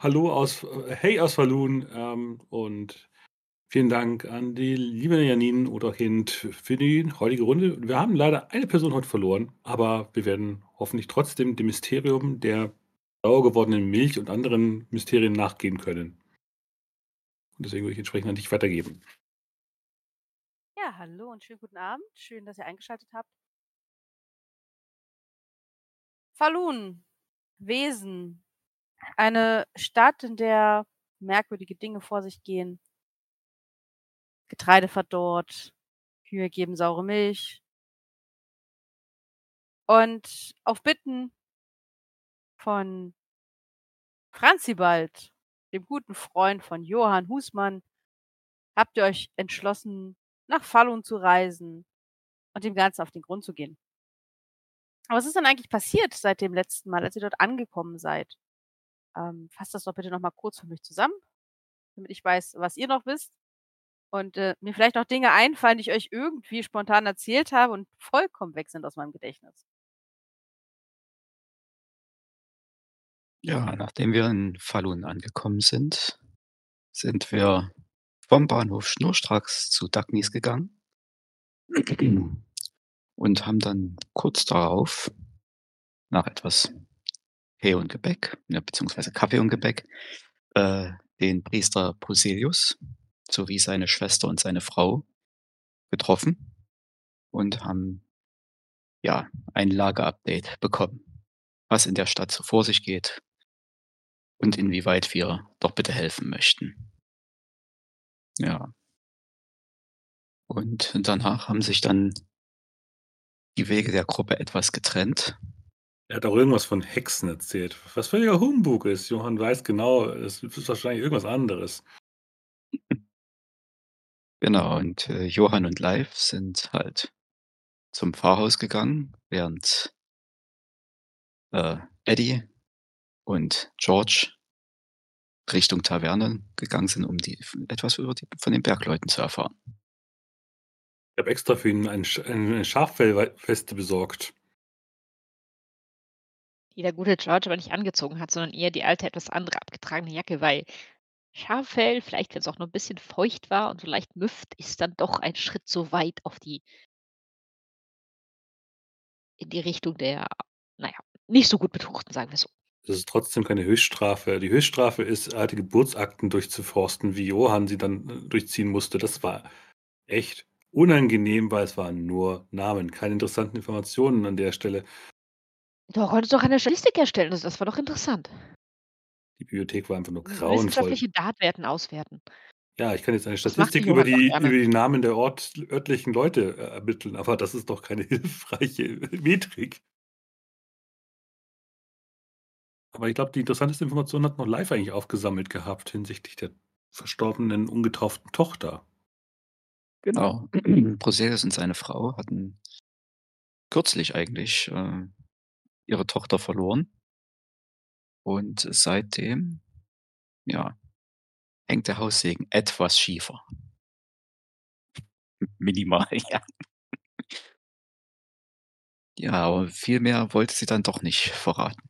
hallo aus hey aus Falun, ähm, und vielen Dank an die liebe Janine oder Kind für die heutige Runde. Wir haben leider eine Person heute verloren, aber wir werden hoffentlich trotzdem dem Mysterium der sauer gewordenen Milch und anderen Mysterien nachgehen können. Und deswegen würde ich entsprechend an dich weitergeben. Ja, hallo und schönen guten Abend. Schön, dass ihr eingeschaltet habt. Falun, Wesen, eine Stadt, in der merkwürdige Dinge vor sich gehen. Getreide verdorrt, Kühe geben saure Milch. Und auf Bitten von Franzibald, dem guten Freund von Johann Husmann, habt ihr euch entschlossen, nach Falun zu reisen und dem Ganzen auf den Grund zu gehen. Aber was ist denn eigentlich passiert seit dem letzten Mal, als ihr dort angekommen seid? Ähm, fasst das doch bitte noch mal kurz für mich zusammen, damit ich weiß, was ihr noch wisst und, äh, mir vielleicht noch Dinge einfallen, die ich euch irgendwie spontan erzählt habe und vollkommen weg sind aus meinem Gedächtnis. Ja, nachdem wir in Falun angekommen sind, sind wir vom Bahnhof schnurstracks zu Dagnis gegangen und haben dann kurz darauf nach etwas Tee und Gebäck, ja, beziehungsweise Kaffee und Gebäck, äh, den Priester Poselius sowie seine Schwester und seine Frau getroffen und haben, ja, ein Lagerupdate bekommen, was in der Stadt so vor sich geht und inwieweit wir doch bitte helfen möchten. Ja. Und danach haben sich dann die Wege der Gruppe etwas getrennt. Er hat auch irgendwas von Hexen erzählt, was völliger Humbug ist. Johann weiß genau, es ist wahrscheinlich irgendwas anderes. Genau, und, äh, Johann und Leif sind halt zum Pfarrhaus gegangen, während äh, Eddie und George Richtung Taverne gegangen sind, um die etwas über die von den Bergleuten zu erfahren. Ich habe extra für ihn ein eine Schaffell Weste besorgt. Die der gute George aber nicht angezogen hat, sondern eher die alte, etwas andere abgetragene Jacke, weil Schaffell, vielleicht wenn's auch noch 'n bisschen feucht war und so leicht müfft, ist dann doch ein Schritt so weit auf die in die Richtung der, na ja, nicht so gut betuchten, sagen wir so. Das ist trotzdem keine Höchststrafe. Die Höchststrafe ist, alte Geburtsakten durchzuforsten, wie Johann sie dann, äh, durchziehen musste. Das war echt unangenehm, weil es waren nur Namen, keine interessanten Informationen an der Stelle. Du konntest doch eine Statistik erstellen, also das war doch interessant. Die Bibliothek war einfach nur W grauenvoll. wissenschaftliche Datwerten auswerten. Ja, ich kann jetzt eine Das macht die Statistik über die über die Namen der Ort örtlichen Leute, äh, ermitteln, aber das ist doch keine hilfreiche Metrik. Aber ich glaube, die interessanteste Information hat noch Leif eigentlich aufgesammelt gehabt hinsichtlich der verstorbenen, ungetauften Tochter. Genau. Broselius und seine Frau hatten kürzlich eigentlich, äh, ihre Tochter verloren. Und seitdem, ja, hängt der Haussegen etwas schiefer. Minimal, ja. Ja, aber viel mehr wollte sie dann doch nicht verraten.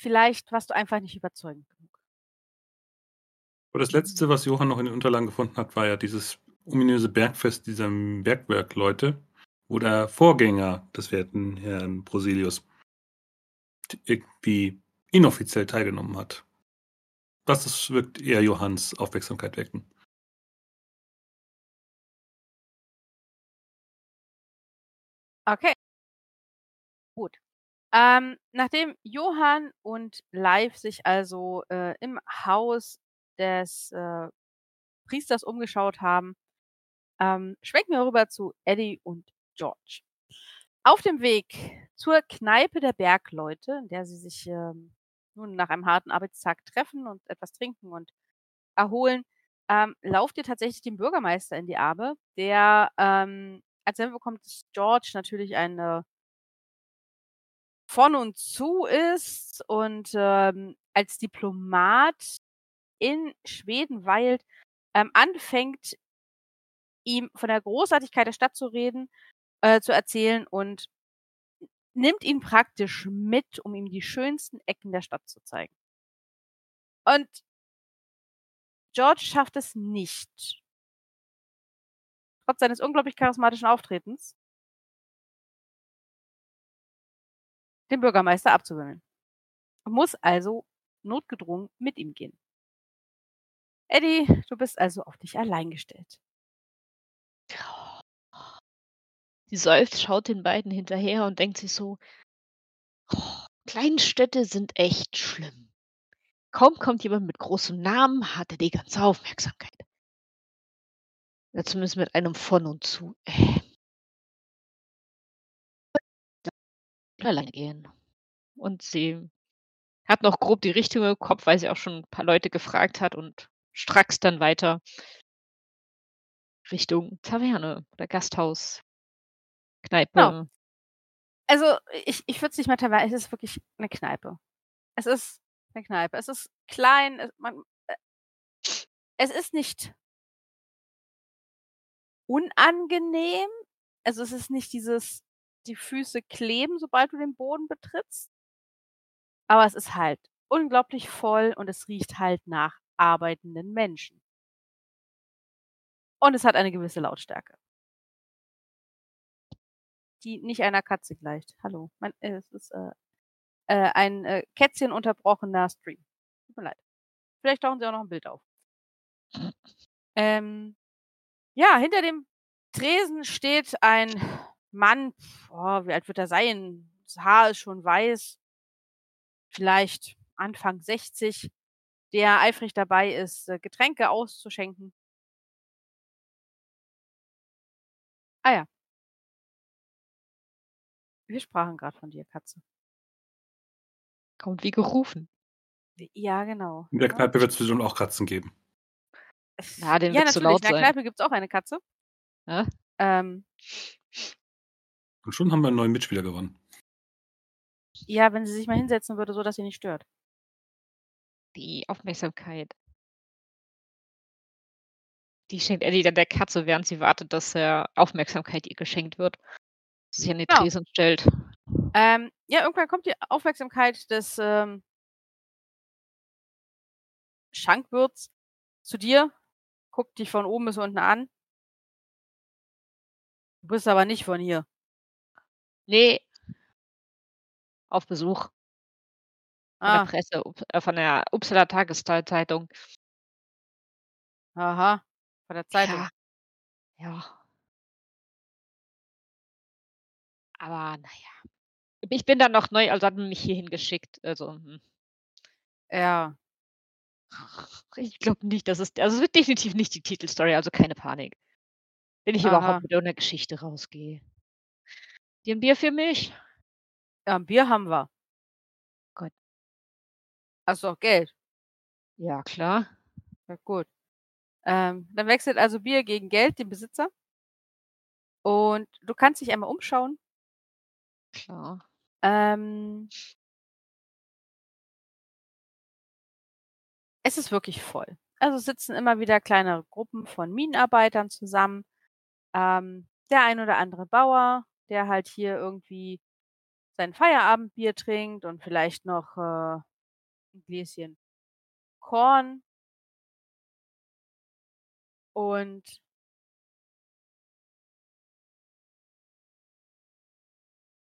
Vielleicht warst du einfach nicht überzeugend genug. Aber das Letzte, was Johann noch in den Unterlagen gefunden hat, war ja dieses ominöse Bergfest dieser Bergwerkleute, wo der Vorgänger des werten Herrn Broselius irgendwie inoffiziell teilgenommen hat. Das wirkt eher Johanns Aufmerksamkeit wecken. Okay. Gut. Ähm, nachdem Johann und Leif sich also, äh, im Haus des, äh, Priesters umgeschaut haben, ähm, schwenken wir rüber zu Eddie und George. Auf dem Weg zur Kneipe der Bergleute, in der sie sich, ähm, nun nach einem harten Arbeitstag treffen und etwas trinken und erholen, ähm, lauft ihr tatsächlich dem Bürgermeister in die Arme, der, ähm, als er mitbekommt, dass George natürlich ein, äh von und zu ist und, ähm, als Diplomat in Schweden weilt, ähm, anfängt ihm von der Großartigkeit der Stadt zu reden äh, zu erzählen und nimmt ihn praktisch mit, um ihm die schönsten Ecken der Stadt zu zeigen. Und George schafft es nicht, trotz seines unglaublich charismatischen Auftretens, den Bürgermeister abzuwimmeln. Muss also notgedrungen mit ihm gehen. Eddie, du bist also auf dich allein gestellt. Sie seufzt, schaut den beiden hinterher und denkt sich so, oh, Kleinstädte sind echt schlimm. Kaum kommt jemand mit großem Namen, hat er die ganze Aufmerksamkeit. Ja, zumindest mit einem von und zu. Äh. Alleine gehen. Und sie hat noch grob die Richtung im Kopf, weil sie auch schon ein paar Leute gefragt hat und stracks dann weiter Richtung Taverne oder Gasthaus, Genau. Kneipe. Also, ich ich würde es nicht mal Taverne es ist wirklich 'ne Kneipe. Es ist 'ne Kneipe. Es ist klein, es man äh es ist nicht unangenehm. Also, es ist nicht dieses die Füße kleben, sobald du den Boden betrittst. Aber es ist halt unglaublich voll und es riecht halt nach arbeitenden Menschen. Und es hat eine gewisse Lautstärke. Die nicht einer Katze gleicht. Hallo, mein äh, es ist, äh, äh, ein, äh, Kätzchen-unterbrochener Stream. Tut mir leid. Vielleicht tauchen sie auch noch 'n Bild auf. Ähm, ja, hinter dem Tresen steht ein Mann, oh, wie alt wird er sein? Das Haar ist schon weiß. Vielleicht Anfang 60, der eifrig dabei ist, äh, Getränke auszuschenken. Ah ja. Wir sprachen grad von dir, Katze. Kommt wie gerufen. Ja, genau, In der ne? Kneipe wird's bestimmt auch Katzen geben. Ja, denen Ja, natürlich. laut In der sein. Kneipe gibt's auch eine Katze. Ja. Ähm Und schon haben wir 'n neuen Mitspieler gewonnen. Ja, wenn sie sich mal hinsetzen würde, so dass sie nicht stört. Die Aufmerksamkeit. Die schenkt Eddie dann der Katze, während sie wartet, dass, äh, Aufmerksamkeit ihr geschenkt wird. Sich an den Genau. Tresen stellt. Ähm, ja, irgendwann kommt die Aufmerksamkeit des, ähm Schankwirts zu dir, guckt dich von oben bis unten an. Du bist aber nicht von hier. Ne. Auf Besuch. Von der Ah. Presse, up äh, von der Upsaler Tageszeitung. Aha, von der Zeitung. Ja. Ja. Aber na ja. Ich bin da noch neu, also hat man mich hierhin geschickt, also, hm. Ja. Ich glaube nicht, dass es also es wird definitiv nicht die Titelstory, also keine Panik. Wenn ich Aha. überhaupt mit irgend 'ner Geschichte rausgehe. Dir 'n Bier für mich? Ja, 'n Bier haben wir. Gut. Hast du auch Geld? Ja, klar. Ja, gut. Ähm, dann wechselt also Bier gegen Geld den Besitzer. Und du kannst dich einmal umschauen. Klar. Ähm es ist wirklich voll. Also, sitzen immer wieder kleinere Gruppen von Minenarbeitern zusammen. Ähm, der ein oder andere Bauer, der halt hier irgendwie sein Feierabendbier trinkt und vielleicht noch, äh, 'n Gläschen Korn. Und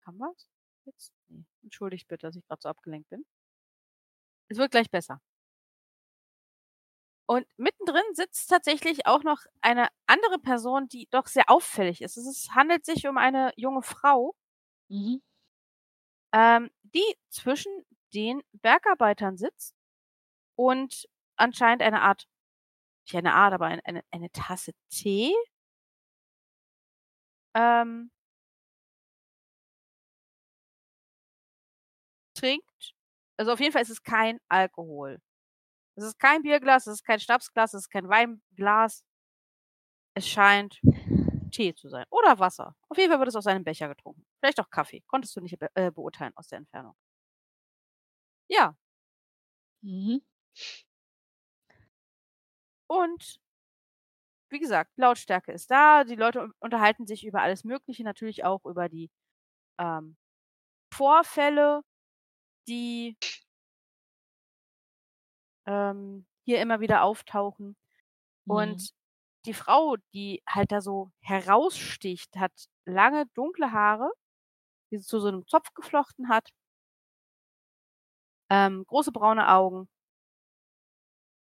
Haben wir's jetzt? Ne. Entschuldigt bitte, dass ich grad so abgelenkt bin. Es wird gleich besser. Und mittendrin sitzt tatsächlich auch noch eine andere Person, die doch sehr auffällig ist. Es handelt sich um eine junge Frau Mhm. ähm, die zwischen den Bergarbeitern sitzt und anscheinend eine Art eine Art, aber ein eine eine Tasse Tee ähm trinkt. Also, auf jeden Fall ist es kein Alkohol. Es ist kein Bierglas, es ist kein Schnapsglas, es ist kein Weinglas. Es scheint Tee zu sein oder Wasser. Auf jeden Fall wird es aus einem Becher getrunken. Vielleicht auch Kaffee. Konntest du nicht be äh, beurteilen aus der Entfernung. Ja. Mhm. Und wie gesagt, Lautstärke ist da. Die Leute un unterhalten sich über alles Mögliche, natürlich auch über die, ähm Vorfälle, die ähm, hier immer wieder auftauchen. Mhm. Und die Frau, die halt da so heraussticht, hat lange dunkle Haare, die sie zu so einem Zopf geflochten hat. Ähm, große braune Augen.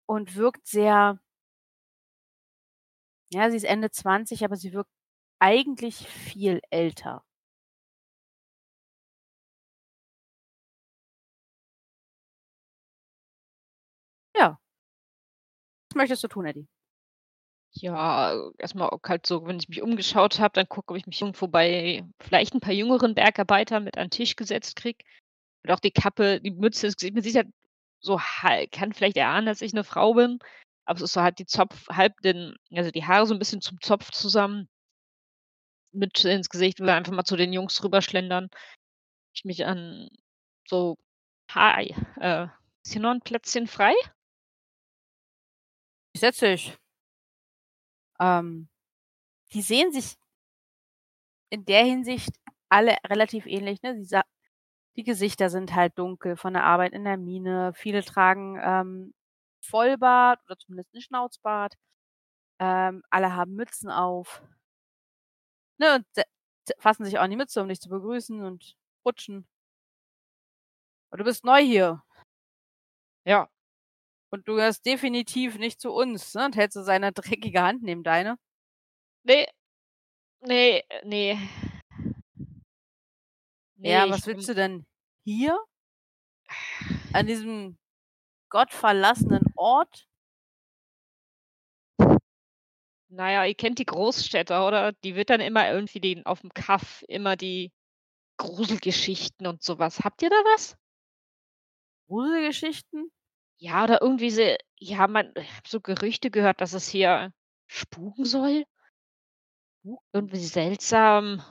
Und wirkt sehr ja, sie ist Ende 20, aber sie wirkt eigentlich viel älter. Ja. Was möchtest du tun, Eddie? Ja, erstmal halt so, wenn ich mich umgeschaut habe, dann gucke, ob ich mich irgendwo bei vielleicht ein paar jüngeren Bergarbeitern mit an 'n Tisch gesetzt kriege. Und auch die Kappe, die Mütze, das Gesicht man sieht halt so kann vielleicht erahnen, dass ich 'ne Frau bin, aber es ist so halt die Zopf halb den also, die Haare so 'n bisschen zum Zopf zusammen. Mütze ins Gesicht, will einfach mal zu den Jungs rüberschlendern. Ich mich an so: „Hi, äh, ist hier noch 'n Plätzchen frei?“ Setz dich. Ähm, die sehen sich in der Hinsicht alle relativ ähnlich, ne? Die die Gesichter sind halt dunkel von der Arbeit in der Mine. Viele tragen, ähm, Vollbart oder zumindest 'n Schnauzbart. Ähm, alle haben Mützen auf. Ne, und se se fassen sich auch an die Mütze, um dich zu begrüßen und rutschen. Aber du bist neu hier. Ja. Und du gehörst definitiv nicht zu uns, ne? Und hält so seine dreckige Hand neben deine. Ne. Ne, äh, ne. Ne, Ja, was willst bin du denn hier? An diesem gottverlassenen Ort? Na ja, ihr kennt die Großstädter, oder? Die wird dann immer irgendwie den auf'm Kaff immer die Gruselgeschichten und so was. Habt ihr da was? Gruselgeschichten? Ja, oder irgendwie se ja, man ich habe so Gerüchte gehört, dass es hier spuken soll. Irgendwie seltsam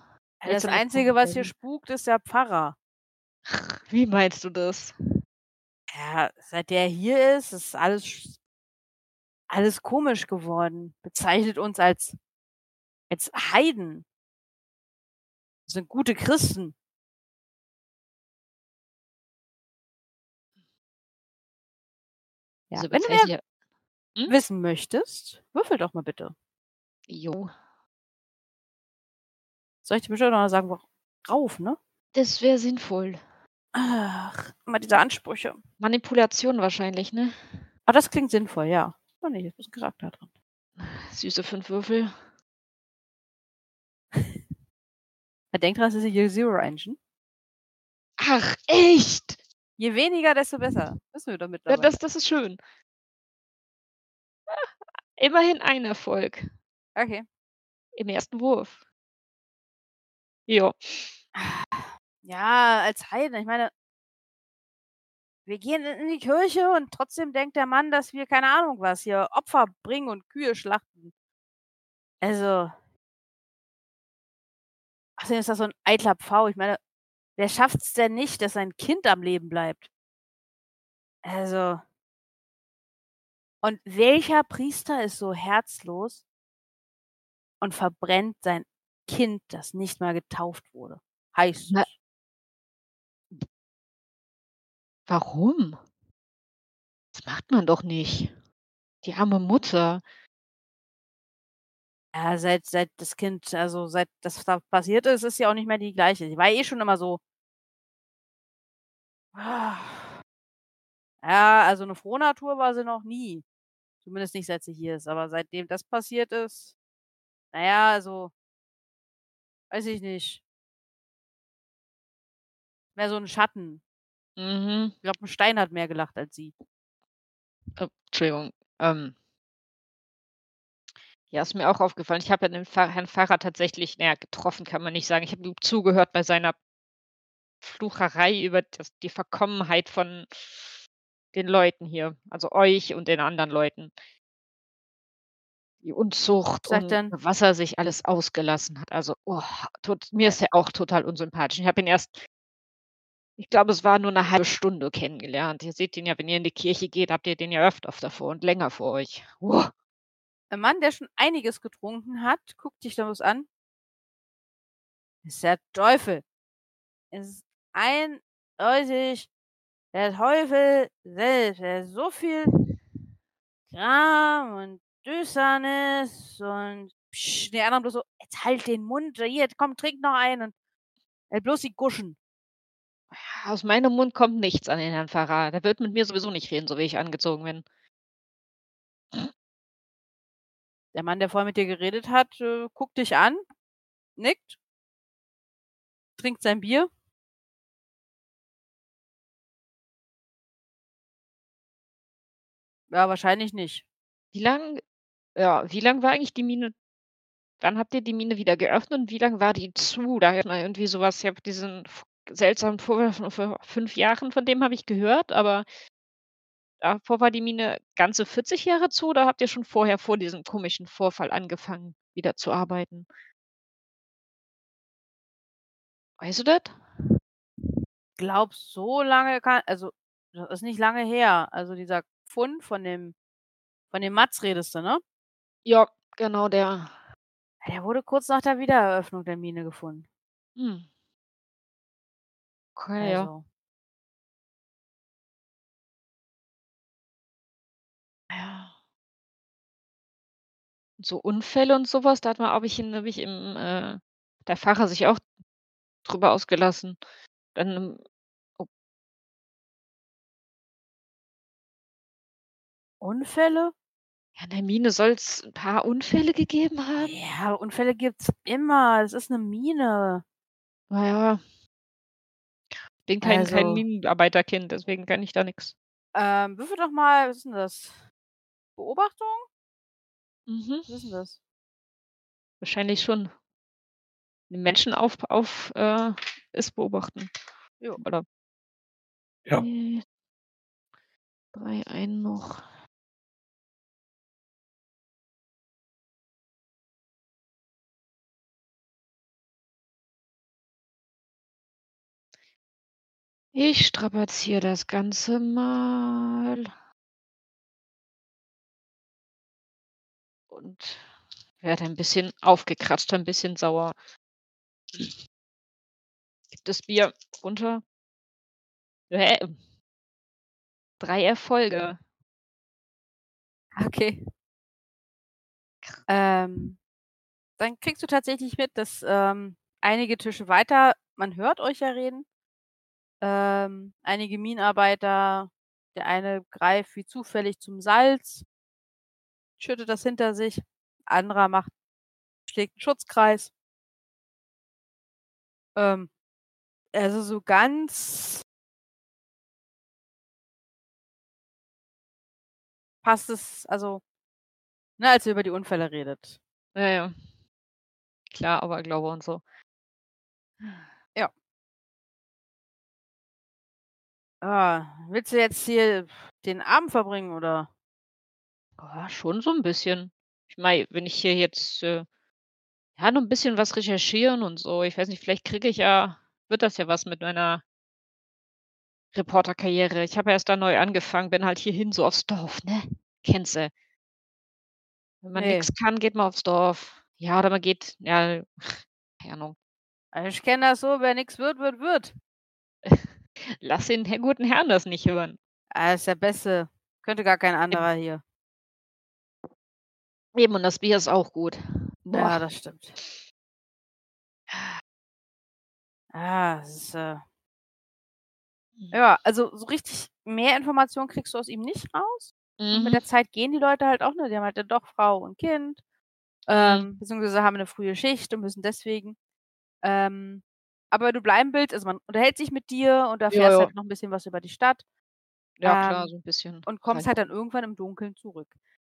Ja, das Einzige, was hier spukt, ist der Pfarrer. Wie meinst du das? Ja, seit der hier ist, ist alles alles komisch geworden. Bezeichnet uns als als Heiden. Sind gute Christen. Ja, Also, wenn du mehr hm? wissen möchtest, würfel doch mal bitte. Jo. Soll ich dir bestimmt noch mal sagen, worauf, ne? Das wäre sinnvoll. Ach, immer diese Ansprüche. Manipulation wahrscheinlich, ne? Ah, das klingt sinnvoll, ja. Oh ne, ist 'n Charakter drin. Süße 5 Würfel. Ja, denk dran, es ist die Zero Engine. Ach, echt? Je weniger, desto besser. Wissen wir doch Ja, das das ist schön. Immerhin ein Erfolg. Okay. Im 1. Wurf. Ja. Ja, als Heiden, ich meine wir gehen in die Kirche und trotzdem denkt der Mann, dass wir, keine Ahnung was, hier Opfer bringen und Kühe schlachten. Also Außerdem ist das so 'n eitler Pfau. Ich meine, wer schafft's denn nicht, dass sein Kind am Leben bleibt? Also Und welcher Priester ist so herzlos und verbrennt sein Kind, das nicht mal getauft wurde? Heißt Na Warum? Das macht man doch nicht. Die arme Mutter. Ja, seit seit das Kind also, seit das da passiert ist, ist sie auch nicht mehr die Gleiche. Sie war eh schon immer so Ja, also 'ne Frohnatur war sie noch nie. Zumindest nicht, seit sie hier ist. Aber seitdem das passiert ist na ja, also weiß ich nicht. Mehr so 'n Schatten. Mhm. Ich glaube, 'n Stein hat mehr gelacht als sie. Oh, Entschuldigung. Ähm Ja, ist mir auch aufgefallen. Ich habe ja den Pfarr Herrn Pfarrer tatsächlich na ja, getroffen kann man nicht sagen. Ich habe ihm zugehört bei seiner Flucherei über das die Verkommenheit von den Leuten hier, also euch und den anderen Leuten. Die Unzucht und denn was er sich alles ausgelassen hat. Also, oh, tot mir ist er auch total unsympathisch. Ich habe ihn erst ich glaube, es war nur 'ne 1/2 Stunde kennengelernt. Ihr seht ihn ja, wenn ihr in die Kirche geht, habt ihr den ja öfters davor und länger vor euch. Uh. 'N Mann, der schon einiges getrunken hat, guckt dich dann bloß an. Ist der Teufel. Es eindeutig der Teufel selbst. Der so viel Gram und Düsternis und psch, die anderen bloß so, jetzt halt den Mund, hier, komm, trink noch einen und halt bloß die Guschen. Aus meinem Mund kommt nichts an den Herrn Pfarrer. Der wird mit mir sowieso nicht reden, so wie ich angezogen bin. Der Mann, der vorher mit dir geredet hat, äh, guckt dich an, nickt, trinkt sein Bier. Ja, wahrscheinlich nicht. Wie lang ja, wie lang war eigentlich die Mine wann habt ihr die Mine wieder geöffnet und wie lang war die zu? Da hört man irgendwie so was ich habe diesen seltsamen Vorwurf von vor 5 Jahren, von dem habe ich gehört, aber davor war die Mine ganze 40 Jahre zu oder habt ihr schon vorher, vor diesem komischen Vorfall angefangen, wieder zu arbeiten? Weißt du das? Glaube, so lange kann also, das ist nicht lange her. Also, dieser Fund von dem von dem Matz redest du, ne? Ja, genau der. Der wurde kurz nach der Wiedereröffnung der Mine gefunden. Hm. Okay, ja. Also Ja. So Unfälle und so was, da hat man habe ich habe ich im äh, der Pfarrer sich auch drüber ausgelassen. Dann im oh. Unfälle? Ja, in der Mine soll's 'n paar Unfälle gegeben haben? Ja, Unfälle gibt's immer. Es ist 'ne Mine. Na ja. Bin kein kein Also Minenarbeiterkind, deswegen kann ich da nix. Ähm, würfel doch mal was ist 'n das? Beobachtung? Mhm. Was ist 'n das? Wahrscheinlich schon. Den Menschen auf auf äh, es beobachten. Jo. Oder Ja. Ne. 3 einen noch. Ich strapaziere das Ganze mal. Und werde ein bisschen aufgekratzt, ein bisschen sauer. Gib das Bier runter. Hä? 3 Erfolge. Okay. Ähm, dann kriegst du tatsächlich mit, dass, ähm, einige Tische weiter man hört euch ja reden. Ähm, einige Minenarbeiter der eine greift wie zufällig zum Salz schüttet das hinter sich. Anderer macht schlägt 'n Schutzkreis. Ähm, also, so ganz passt es also, ne, als ihr über die Unfälle redet. Ja, ja. Klar, Aberglaube und so. Ah, willst du jetzt hier den Abend verbringen, oder? Ja, schon so 'n bisschen. Ich meine, wenn ich hier jetzt, äh, ja, noch 'n bisschen was recherchieren und so ich weiß nicht, vielleicht kriege ich ja wird das ja was mit meiner Reporterkarriere. Ich habe ja erst da neu angefangen, bin halt hierhin so aufs Dorf, ne? Kennst du. Wenn man Ne. nix kann, geht man aufs Dorf. Ja, oder man geht ja, keine Ahnung. Also, ich kenne das so, wer nix wird, wird, wird. Lass den guten Herrn das nicht hören. Er ist der Beste. Könnte gar kein anderer hier. Eben, und das Bier ist auch gut. Ja, Boah. das stimmt. Ah, es ist, äh Mhm. Ja, also, so richtig mehr Informationen kriegst du aus ihm nicht raus. Und mit Mhm. der Zeit gehen die Leute halt auch, ne? Die haben halt dann doch Frau und Kind, Mhm. ähm, beziehungsweise haben 'ne frühe Schicht und müssen deswegen. Ähm, aber du bleiben willst also, man unterhält sich mit dir und Ja, erfährst ja. halt noch 'n bisschen was über die Stadt. Ja klar, Ähm, so 'n bisschen und kommst halt dann irgendwann im Dunkeln zurück.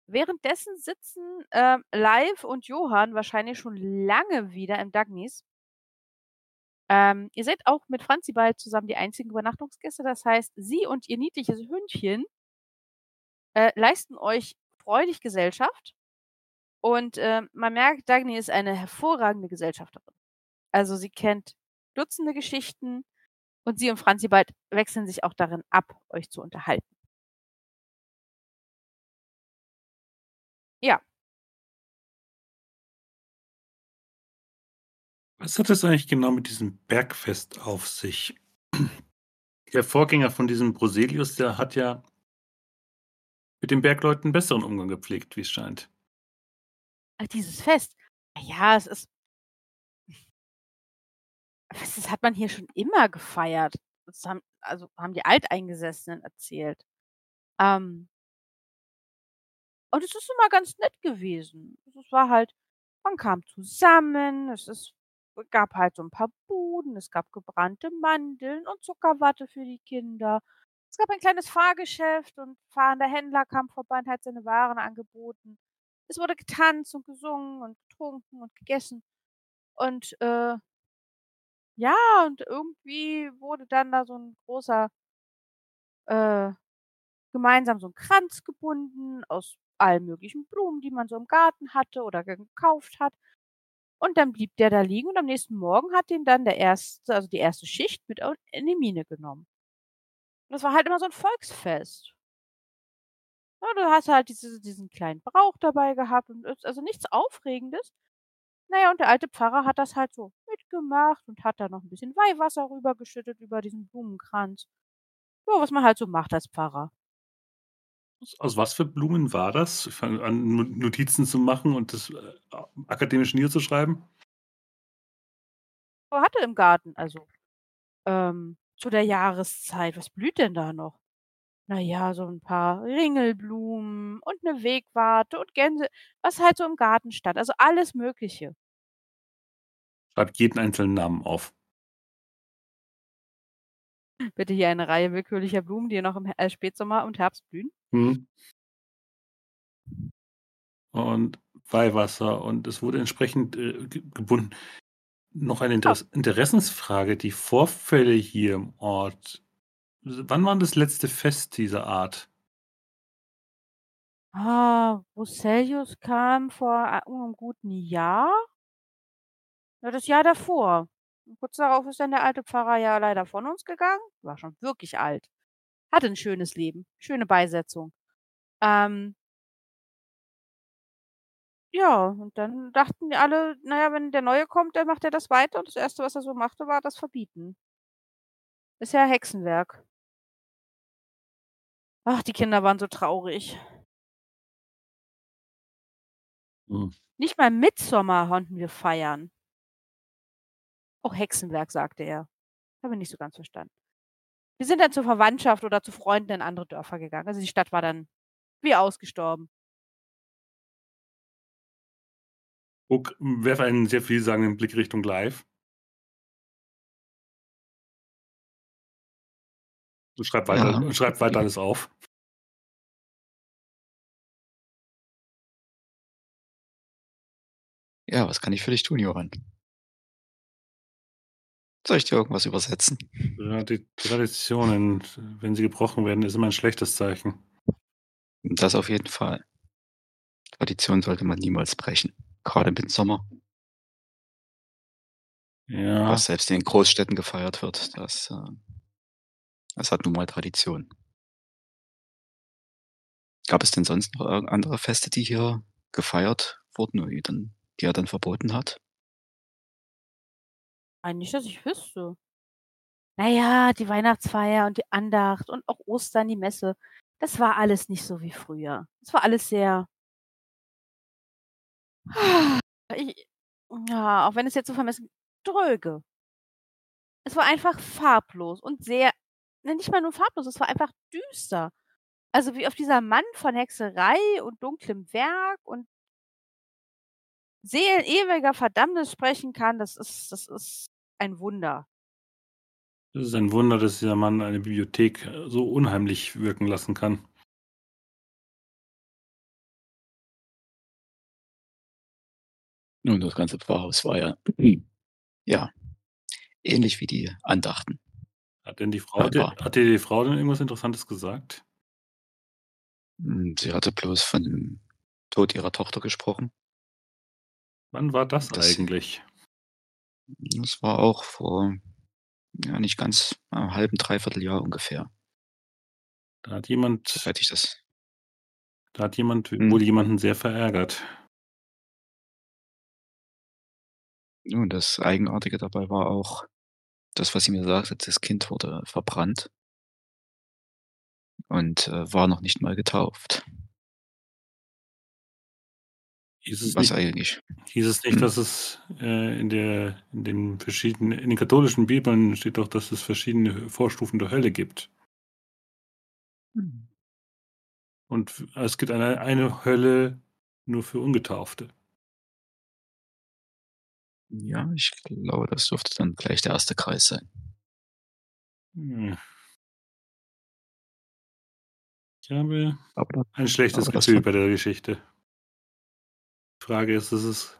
Währenddessen sitzen, ähm, Leif und Johann wahrscheinlich schon lange wieder im Dagnis. Ähm, ihr seid auch mit Franzi bald zusammen die einzigen Übernachtungsgäste. Das heißt, sie und ihr niedliches Hündchen äh, leisten euch freudig Gesellschaft. Und, ähm, man merkt, Dagny ist eine hervorragende Gesellschafterin. Also, sie kennt Dutzende Geschichten und sie und Franzi bald wechseln sich auch darin ab, euch zu unterhalten. Ja. Was hat es eigentlich genau mit diesem Bergfest auf sich? Der Vorgänger von diesem Broselius, der hat ja mit den Bergleuten besseren Umgang gepflegt, wie es scheint. Ach, dieses Fest. Ja, es ist das hat man hier schon immer gefeiert. Das haben also, haben die Alteingesessenen erzählt. Ähm und es ist immer ganz nett gewesen. Es war halt man kam zusammen, es ist gab halt so 'n paar Buden, es gab gebrannte Mandeln und Zuckerwatte für die Kinder. Es gab ein kleines Fahrgeschäft und fahrender Händler kam vorbei und hat seine Waren angeboten. Es wurde getanzt und gesungen und getrunken und gegessen. Und, äh ja, und irgendwie wurde dann da so 'n großer äh, gemeinsam so 'n Kranz gebunden aus allen möglichen Blumen, die man so im Garten hatte oder gekauft hat. Und dann blieb der da liegen und am nächsten Morgen hat den dann der erste also, die erste Schicht mit in die Mine genommen. Das war halt immer so 'n Volksfest. Ja, du hast halt diese diesen kleinen Brauch dabei gehabt und also, nichts Aufregendes. Na ja, und der alte Pfarrer hat das halt so mitgemacht und hat da noch 'n bisschen Weihwasser rübergeschüttet über diesen Blumenkranz. Ja, was man halt so macht als Pfarrer. Aus was für Blumen war das? Ich fange an, No Notizen zu machen und das, äh, akademisch niederzuschreiben. Er hatte im Garten, also, ähm, zu der Jahreszeit was blüht denn da noch? Na ja, so 'n paar Ringelblumen und 'ne Wegwarte und Gänse was halt so im Garten stand, also, alles Mögliche. Schreibt jeden einzelnen Namen auf. Bitte hier eine Reihe willkürlicher Blumen, die noch im äh, Spätsommer und Herbst blühen. Mhm. Und Weihwasser und es wurde entsprechend, äh, ge gebunden. Noch eine Ja. Interess Interessensfrage, die Vorfälle hier im Ort. Wann war das letzte Fest dieser Art? Ah, Bruselius kam vor a 'nem guten Jahr. Ja, das Jahr davor. Und kurz darauf ist dann der alte Pfarrer ja leider von uns gegangen. War schon wirklich alt. Hatte 'n schönes Leben, schöne Beisetzung. Ähm ja, und dann dachten die alle: „Na ja, wenn der Neue kommt, dann macht er das weiter.“ Und das Erste, was er so machte, war das verbieten. Ist ja Hexenwerk. Ach, die Kinder waren so traurig. Mhm. Nicht mal Mittsommer konnten wir feiern. Auch Hexenwerk, sagte er. Haben wir nicht so ganz verstanden. Wir sind dann zur Verwandtschaft oder zu Freunden in andere Dörfer gegangen. Also, die Stadt war dann wie ausgestorben. Guck, werfe einen sehr vielsagenden Blick Richtung Live. Und schreibt weiter Ja. und schreibt weiter alles auf. Ja, was kann ich für dich tun, Johann? Soll ich dir irgendwas übersetzen? Ja, die Traditionen, wenn sie gebrochen werden, ist immer ein schlechtes Zeichen. Das auf jeden Fall. Tradition sollte man niemals brechen, grade im Mittsommer. Ja. Was selbst in Großstädten gefeiert wird, das, äh das hat nun mal Tradition. Gab es denn sonst noch andere Feste, die hier gefeiert wurden die er dann verboten hat? Nicht, dass ich wüsste. Na ja, die Weihnachtsfeier und die Andacht und auch Ostern, die Messe, das war alles nicht so wie früher. Das war alles sehr ich ja, auch wenn es jetzt so vermessen dröge. Es war einfach farblos und sehr nicht mal nur farblos, es war einfach düster. Also, wie oft dieser Mann von Hexerei und dunklem Werk und seelenewiger Verdammnis sprechen kann, das ist das ist ein Wunder. Es ist ein Wunder, dass dieser Mann eine Bibliothek, äh, so unheimlich wirken lassen kann. Nun, das ganze Pfarrhaus war ja ja, ähnlich wie die Andachten. Hat denn die Frau dir hat dir die Frau denn irgendwas Interessantes gesagt? Hm, sie hatte bloß von dem Tod ihrer Tochter gesprochen. Wann war das Das eigentlich? Das war auch vor, ja, nicht ganz, äh, halben, 3/4 Jahr ungefähr. Da hat jemand Soweit ich das da hat jemand Mhm. wohl jemanden sehr verärgert. Nun, das Eigenartige dabei war auch das, was sie mir sagte, das Kind wurde verbrannt. und, äh, war noch nicht mal getauft. Hieß es Was nicht eigentlich hieß es nicht, Mhm. dass es, äh, in der in den verschiedenen in den katholischen Bibeln steht doch, dass es verschiedene Vorstufen der Hölle gibt. Mhm. Und es gibt eine eine Hölle nur für Ungetaufte. Ja, ich glaube, das dürfte dann gleich der 1. Kreis sein. Hm. Ich habe Aber ein schlechtes Gefühl bei der Geschichte. Frage ist, ist es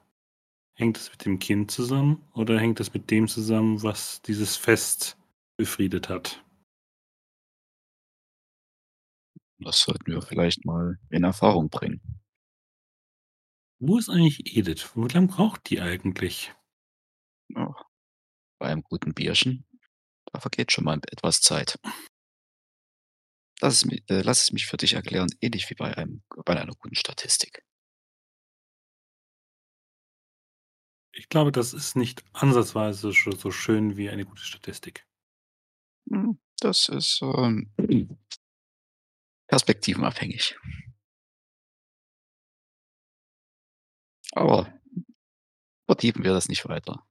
hängt es mit dem Kind zusammen oder hängt es mit dem zusammen, was dieses Fest befriedet hat? Das sollten wir vielleicht mal in Erfahrung bringen. Wo ist eigentlich Edith? Wie lang braucht die eigentlich? Ja, bei einem guten Bierchen, da vergeht schon mal etwas Zeit. Lass es mi äh, lass es mich für dich erklären, ähnlich wie bei einem bei einer guten Statistik. Ich glaube, das ist nicht ansatzweise so schön wie eine gute Statistik. Hm, das ist, ähm, perspektivenabhängig. Aber vertiefen wir das nicht weiter.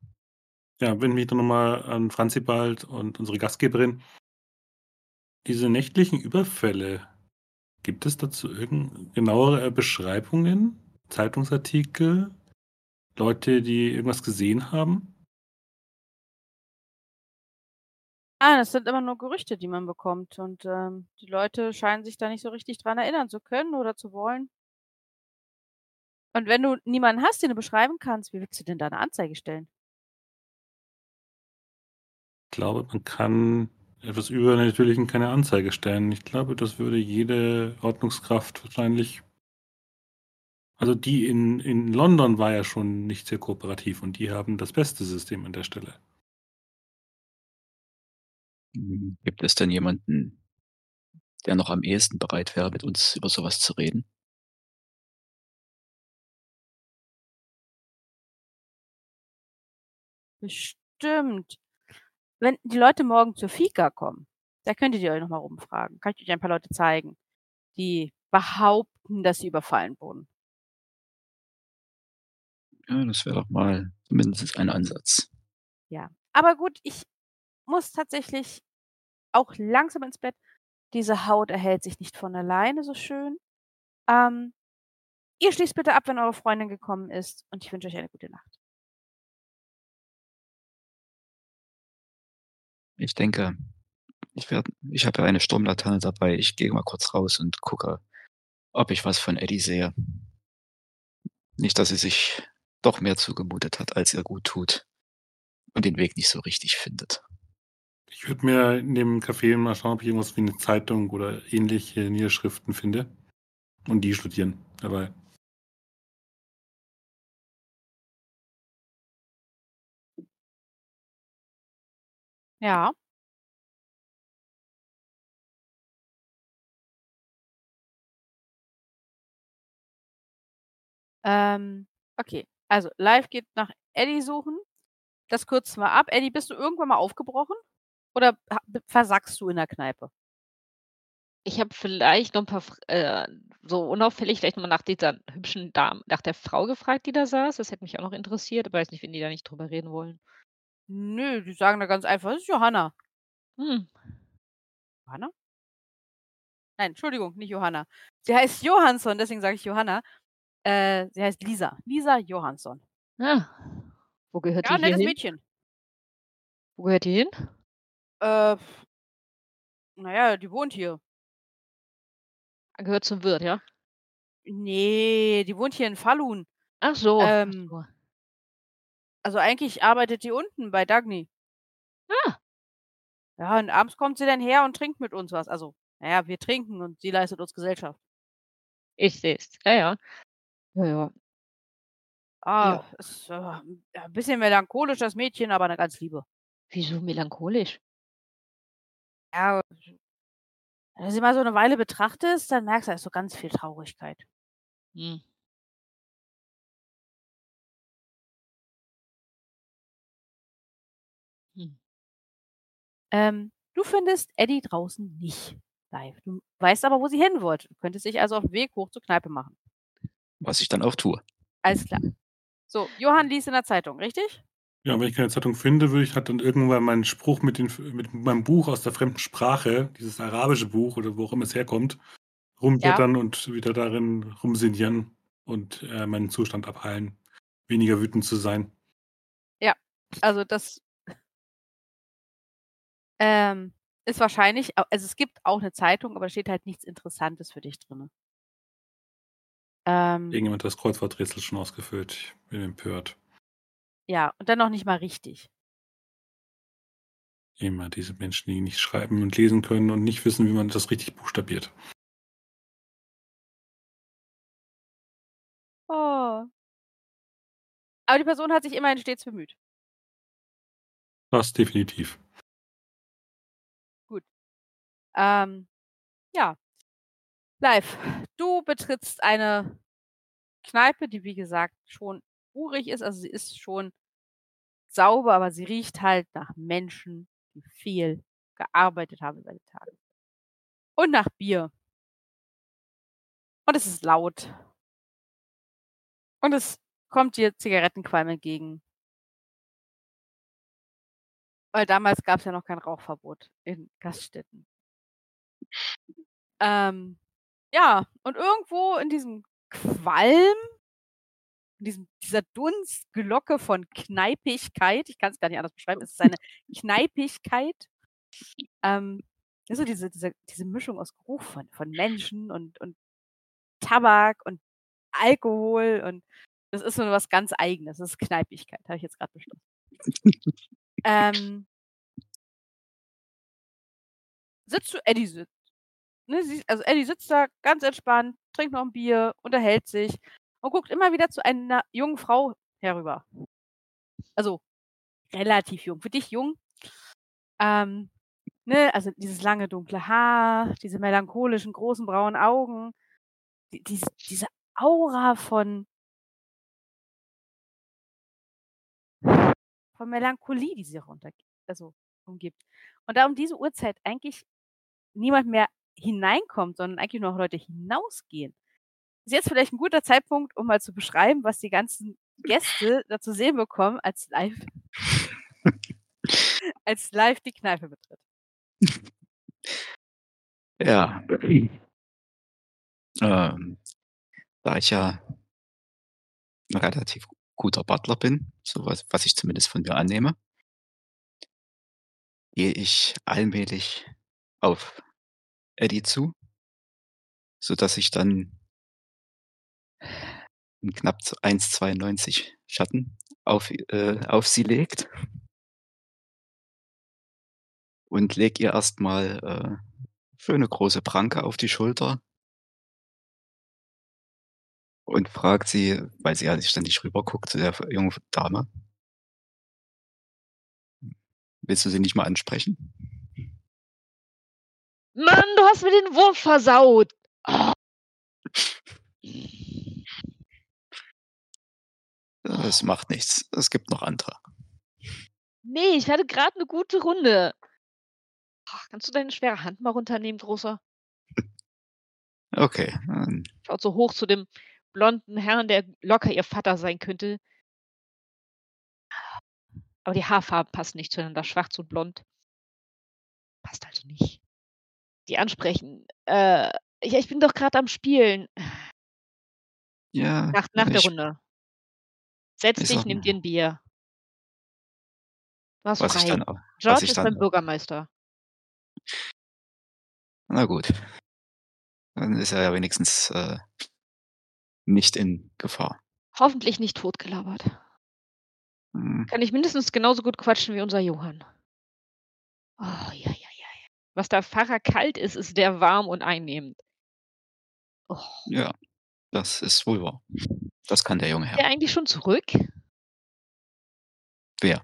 Ja, wende mich doch noch mal an Franzibald und unsere Gastgeberin. Diese nächtlichen Überfälle, gibt es dazu irgend genauere Beschreibungen, Zeitungsartikel, Leute, die irgendwas gesehen haben? Ah, das sind immer nur Gerüchte, die man bekommt und, ähm, die Leute scheinen sich da nicht so richtig dran erinnern zu können oder zu wollen. Und wenn du niemanden hast, den du beschreiben kannst, wie willst du denn da 'ne Anzeige stellen? Ich glaube, man kann etwas Übernatürlichem keine Anzeige stellen. Ich glaube, das würde jede Ordnungskraft wahrscheinlich also die in in London war ja schon nicht sehr kooperativ und die haben das beste System an der Stelle. Gibt es denn jemanden, der noch am ehesten bereit wäre, mit uns über so was zu reden? Bestimmt. Wenn die Leute morgen zur Fika kommen, da könntet ihr euch noch mal rumfragen. Kann ich euch ein paar Leute zeigen, die behaupten, dass sie überfallen wurden. Ja, das wäre doch mal zumindest ein Ansatz. Ja, aber gut, ich muss tatsächlich auch langsam ins Bett. Diese Haut erhält sich nicht von alleine so schön. Ähm, ihr schließt bitte ab, wenn eure Freundin gekommen ist und ich wünsche euch eine gute Nacht. Ich denke, ich werde ich habe ja eine Sturmlaterne dabei. Ich gehe mal kurz raus und gucke, ob ich was von Eddie sehe. Nicht, dass sie sich doch mehr zugemutet hat, als ihr gut tut und den Weg nicht so richtig findet. Ich würde mir in dem Café mal schauen, ob ich irgendwas wie 'ne Zeitung oder ähnliche Niederschriften finde und die studieren dabei. Ja. Ähm, okay. Also, Live geht nach Eddie suchen. Das kürzen wir ab. Eddie, bist du irgendwann mal aufgebrochen oder versackst du in der Kneipe? Ich habe vielleicht noch 'n paar äh, so unauffällig vielleicht noch mal nach dieser hübschen Dam nach der Frau gefragt, die da saß. Das hätte mich auch noch interessiert, aber weiß nicht, wenn die da nicht drüber reden wollen. Nö, die sagen da ganz einfach: „Das ist Johanna.“ Hm. Johanna? Nein, Entschuldigung, nicht Johanna. Sie heißt Johansson, deswegen sage ich Johanna. Äh, sie heißt Lisa. Lisa Johansson. Ah. Wo gehört Ja, die nettes hin? Mädchen. Wo gehört die hin? Äh, na ja, die wohnt hier. Gehört zum Wirt, ja? Ne, die wohnt hier in Falun. Ach so, ach Ähm so. also eigentlich arbeitet die unten bei Dagny. Ah. Ja, und abends kommt sie dann her und trinkt mit uns was. Also, na ja, wir trinken und sie leistet uns Gesellschaft. Ich sehe es. Ja, ja. Ja, ja. Ah, Ja. ist, äh, ja, 'n bisschen melancholisch, das Mädchen, aber 'ne ganz liebe. Wieso melancholisch? Ja, wenn du sie mal so 'ne Weile betrachtest, dann merkst du, da ist so ganz viel Traurigkeit. Hm. Hm. Ähm, du findest Eddie draußen nicht. live. Du weißt aber, wo sie hin wollte. Du könntest dich also auf den Weg hoch zur Kneipe machen. Was ich dann auch tue. Alles klar. So, Johann liest in der Zeitung, richtig? Ja, wenn ich keine Zeitung finde, würde ich halt dann irgendwann meinen Spruch mit, den, mit meinem Buch aus der fremden Sprache, dieses arabische Buch oder wo auch immer es herkommt, rumblättern und wieder darin rumsinnieren und äh, meinen Zustand abheilen, weniger wütend zu sein. Also das ähm, ist wahrscheinlich, also es gibt auch eine Zeitung, aber da steht halt nichts Interessantes für dich drin. Ähm, Irgendjemand hat das Kreuzworträtsel schon ausgefüllt. Ich bin empört. ja, und dann noch nicht mal richtig. Immer diese Menschen, die nicht schreiben und lesen können und nicht wissen, wie man das richtig buchstabiert. Oh. Aber die Person hat sich immerhin stets bemüht. Das definitiv. Ähm, ja. Live. Du betrittst eine Kneipe, die wie gesagt schon urig ist. Also sie ist schon sauber, aber sie riecht halt nach Menschen, die viel gearbeitet haben über die Tage. Und nach Bier. Und es ist laut. Und es kommt dir Zigarettenqualm entgegen. Weil damals gab es ja noch kein Rauchverbot in Gaststätten. Ähm, ja, und irgendwo in diesem Qualm, in diesem, dieser Dunstglocke von Kneipigkeit, ich kann es gar nicht anders beschreiben, es ist eine Kneipigkeit, ähm, so diese, diese, diese Mischung aus Geruch von, von Menschen und, und Tabak und Alkohol und das ist so was ganz Eigenes. Das ist Kneipigkeit, habe ich jetzt gerade beschlossen. ähm, sitzt du, Eddie sitzt. Ne, sie, also Eddie sitzt da ganz entspannt, trinkt noch ein Bier, unterhält sich und guckt immer wieder zu einer jungen Frau herüber. Also relativ jung. Für dich jung. Ähm, ne, also dieses lange dunkle Haar, diese melancholischen großen braunen Augen, die, diese, diese Aura von von Melancholie, die sie runter, also umgibt. Und da um diese Uhrzeit eigentlich niemand mehr hineinkommt, sondern eigentlich nur noch Leute hinausgehen, ist jetzt vielleicht ein guter Zeitpunkt, um mal zu beschreiben, was die ganzen Gäste da zu sehen bekommen, als live, als live die Kneipe betritt. Ja. Ähm, da ich ja ein relativ guter Butler bin, so was, was ich zumindest von mir annehme, gehe ich allmählich auf Eddie zu, so dass ich dann knapp 1,92 Schatten auf, äh, auf sie legt und leg ihr erstmal äh, schöne große Pranke auf die Schulter und fragt sie, weil sie ja ständig rüber guckt zu der jungen Dame. Willst du sie nicht mal ansprechen? Mann, du hast mir den Wurf versaut. Oh. Das macht nichts. Es gibt noch andere. Nee, ich hatte gerade eine gute Runde. Ach, kannst du deine schwere Hand mal runternehmen, Großer? Okay. Schaut so hoch zu dem blonden Herrn, der locker ihr Vater sein könnte. Aber die Haarfarben passen nicht zueinander, schwarz und blond. Passt also nicht. Die ansprechen. Äh, ja, ich bin doch gerade am Spielen. Ja, Nach, nach der ich, Runde. Setz ich dich, nimm dir ein Bier. Was ich frei. dann auch. Was George ich ist auch. Bürgermeister. Na gut. Dann ist er ja wenigstens äh, nicht in Gefahr. Hoffentlich nicht totgelabert. Hm, Kann ich mindestens genauso gut quatschen wie unser Johann. Oh, ja. Was der Pfarrer kalt ist, ist der warm und einnehmend. Oh. Ja, das ist wohl wahr. Das kann der junge Ist der Herr. eigentlich schon zurück? Wer?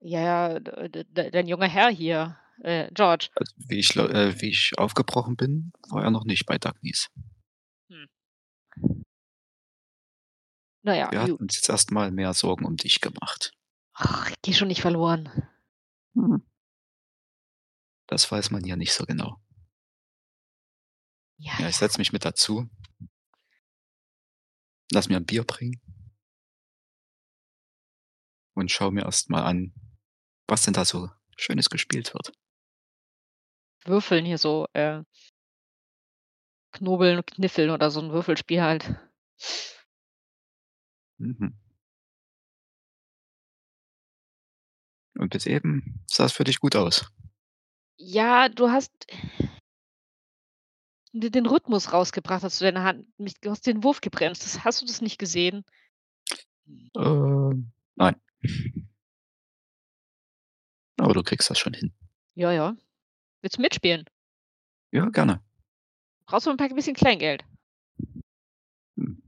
Ja, dein junger Herr hier, äh, George. Also, wie, ich, äh, wie ich aufgebrochen bin, war er noch nicht bei Dagnis. Naja, Wir gut. hatten uns jetzt erstmal mehr Sorgen um dich gemacht. Ach, ich geh schon nicht verloren. Hm. Das weiß man ja nicht so genau. Ja, Ja, ich setze mich mit dazu. Lass mir ein Bier bringen. Und schau mir erst mal an, was denn da so Schönes gespielt wird. Würfeln hier so, äh Knobeln und Kniffeln oder so 'n Würfelspiel halt. Mhm. Und bis eben sah's für dich gut aus. Ja, du hast d den Rhythmus rausgebracht, hast du deine Hand mich du hast den Wurf gebremst. Das hast du das nicht gesehen? Ähm, nein. Aber du kriegst das schon hin. Ja, ja. Willst du mitspielen? Ja, gerne. Brauchst du 'n paar bisschen Kleingeld? Hm,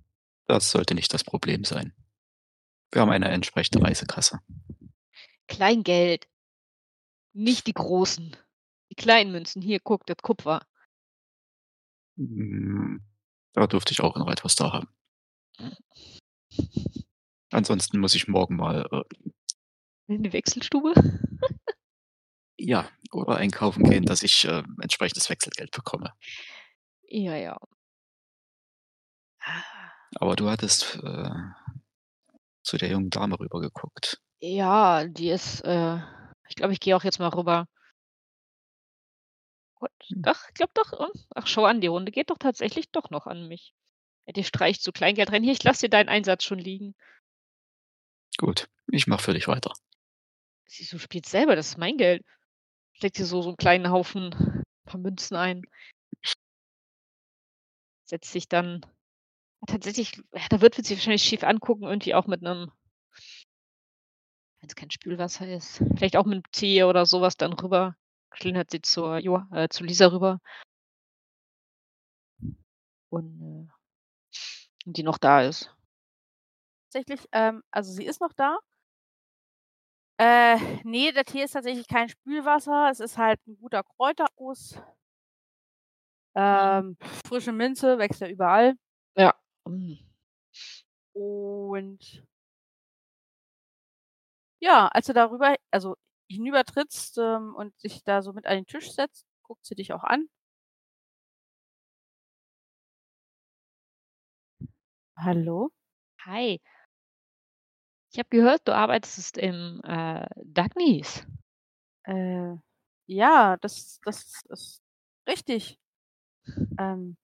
das sollte nicht das Problem sein. Wir haben eine entsprechende Reisekasse. Kleingeld. Nicht die großen. Die kleinen Münzen. Hier, guck, das Kupfer. Hm, da dürfte ich auch noch etwas da haben. Ansonsten muss ich morgen mal, äh In die Wechselstube? ja, oder einkaufen gehen, dass ich, äh, entsprechendes Wechselgeld bekomme. Ja, ja. Aber du hattest, äh, zu der jungen Dame rübergeguckt. Ja, die ist, äh ich glaube, ich gehe auch jetzt mal rüber. Gut, doch, ich glaube doch, hm, ach, schau an, die Runde geht doch tatsächlich doch noch an mich. Ja, die streicht so Kleingeld rein. Hier, ich lasse dir deinen Einsatz schon liegen. Gut, ich mache für dich weiter. Siehst du, spielst selber, das ist mein Geld. Steckt hier so so 'n kleinen Haufen paar Münzen ein. Setzt sich dann tatsächlich ja, Wirt wird sich wahrscheinlich schief angucken, irgendwie auch mit 'nem wenn's kein Spülwasser ist, vielleicht auch mit 'nem Tee oder so was dann rüber. Schlendert sie zur Jo äh, zu Lisa rüber. Und, äh die noch da ist. Tatsächlich, ähm also, sie ist noch da. Äh, ne, der Tee ist tatsächlich kein Spülwasser. Es ist halt 'n guter Kräuterguss. Mhm. Ähm, frische Minze wächst ja überall. Ja. Hm. Und ja, als du da rüber also, hinübertrittst, ähm, und dich da so mit an den Tisch setzt, guckt sie dich auch an. Hallo? Hi. Ich habe gehört, du arbeitest im, äh, Dagny's. Äh, ja, das das ist richtig. Ähm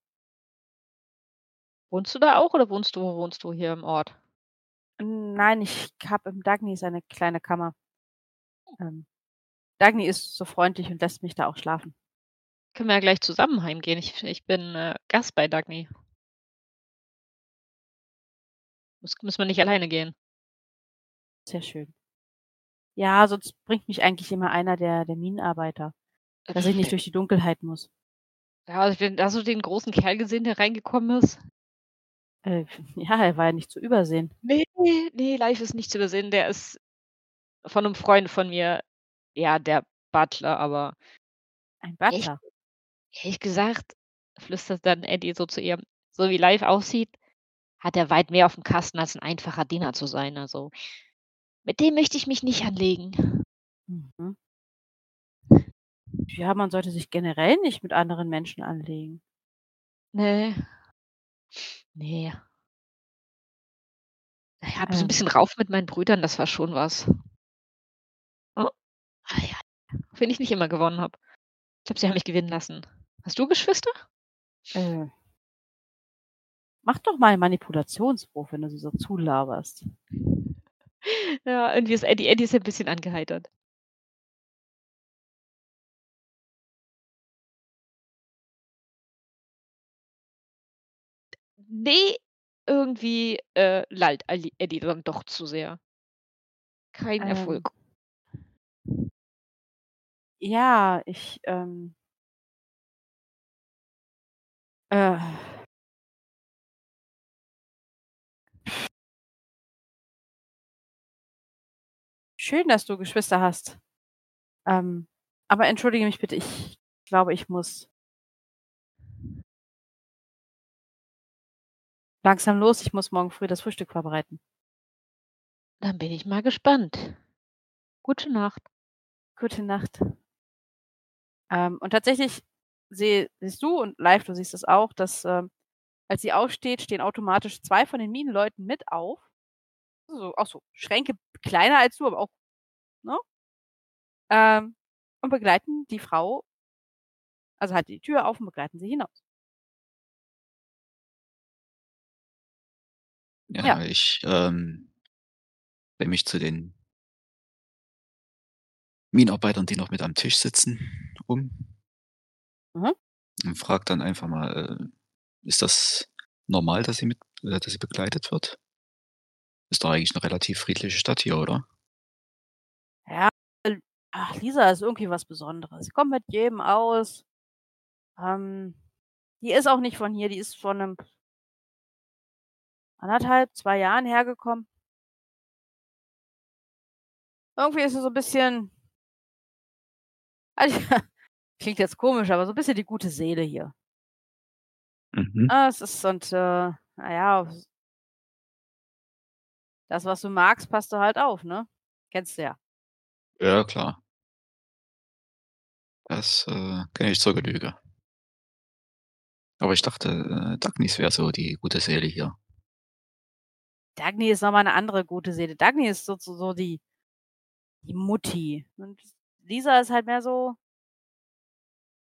Wohnst du da auch oder wohnst du wo wohnst du hier im Ort? Nein, ich habe im Dagny's eine kleine Kammer. Ähm, Dagny ist so freundlich und lässt mich da auch schlafen. Können wir ja gleich zusammen heimgehen. Ich ich bin, äh, Gast bei Dagny. Muss müssen wir nicht alleine gehen. Sehr schön. Ja, sonst bringt mich eigentlich immer einer der der Minenarbeiter, dass ich nicht durch die Dunkelheit muss. Ja, bin hast du den großen Kerl gesehen, der reingekommen ist? Äh, ja, er war ja nicht zu übersehen. Ne, ne, Leif ist nicht zu übersehen. Der ist von 'nem Freund von mir, ja, der Butler, aber Ein Butler? ehrlich gesagt, flüstert dann Eddie so zu ihr, so wie Leif aussieht, hat er weit mehr aufm Kasten, als 'n einfacher Diener zu sein. Also, mit dem möchte ich mich nicht anlegen. Mhm. Ja, man sollte sich generell nicht mit anderen Menschen anlegen. Ne. Ne. Na ja, so 'n Ähm bisschen rauf mit meinen Brüdern, das war schon was. Auch wenn ich nicht immer gewonnen habe. Ich glaube, sie haben mich gewinnen lassen. Hast du Geschwister? Äh mach doch mal 'n Manipulationswurf, wenn du sie so zulaberst. Ja, irgendwie ist Eddie Eddie ist ein bisschen angeheitert. Ne, irgendwie, äh, lallt Eddie dann doch zu sehr. Kein Ähm Erfolg. Ja, ich, ähm Äh Schön, dass du Geschwister hast. Ähm, aber entschuldige mich bitte, ich glaube, ich muss langsam los. Ich muss morgen früh das Frühstück vorbereiten. Dann bin ich mal gespannt. Gute Nacht. Gute Nacht. Ähm, und tatsächlich seh siehst du und live, du siehst es auch, dass, ähm, als sie aufsteht, stehen automatisch 2 von den Minenleuten mit auf. So auch so Schränke kleiner als du, aber auch ne? Ähm, und begleiten die Frau also, halten die Tür auf und begleiten sie hinaus. Ja, Ja. ich, ähm, drehe mich zu den Minenarbeitern, die noch mit am Tisch sitzen, um. Mhm. Und frage dann einfach mal, äh, ist das normal, dass sie mit äh, dass sie begleitet wird? Ist doch eigentlich 'ne relativ friedliche Stadt hier, oder? Ja, äh, ach, Lisa ist irgendwie was Besonderes. Sie kommt mit jedem aus. Ähm, die ist auch nicht von hier, die ist vor 'nem 1,5, 2 Jahren hergekommen. Irgendwie ist sie so 'n bisschen also, klingt jetzt komisch, aber so 'n bisschen die gute Seele hier. Mhm. Ah, es ist und, äh, na ja s das, was du magst, passt du halt auf, ne? Kennst du ja. Ja, klar. Das, äh, kenne ich zur Genüge. Aber ich dachte, äh, Dagnis wäre so die gute Seele hier. Dagny ist noch mal 'ne andere gute Seele. Dagny ist so so so die die Mutti. Und Lisa ist halt mehr so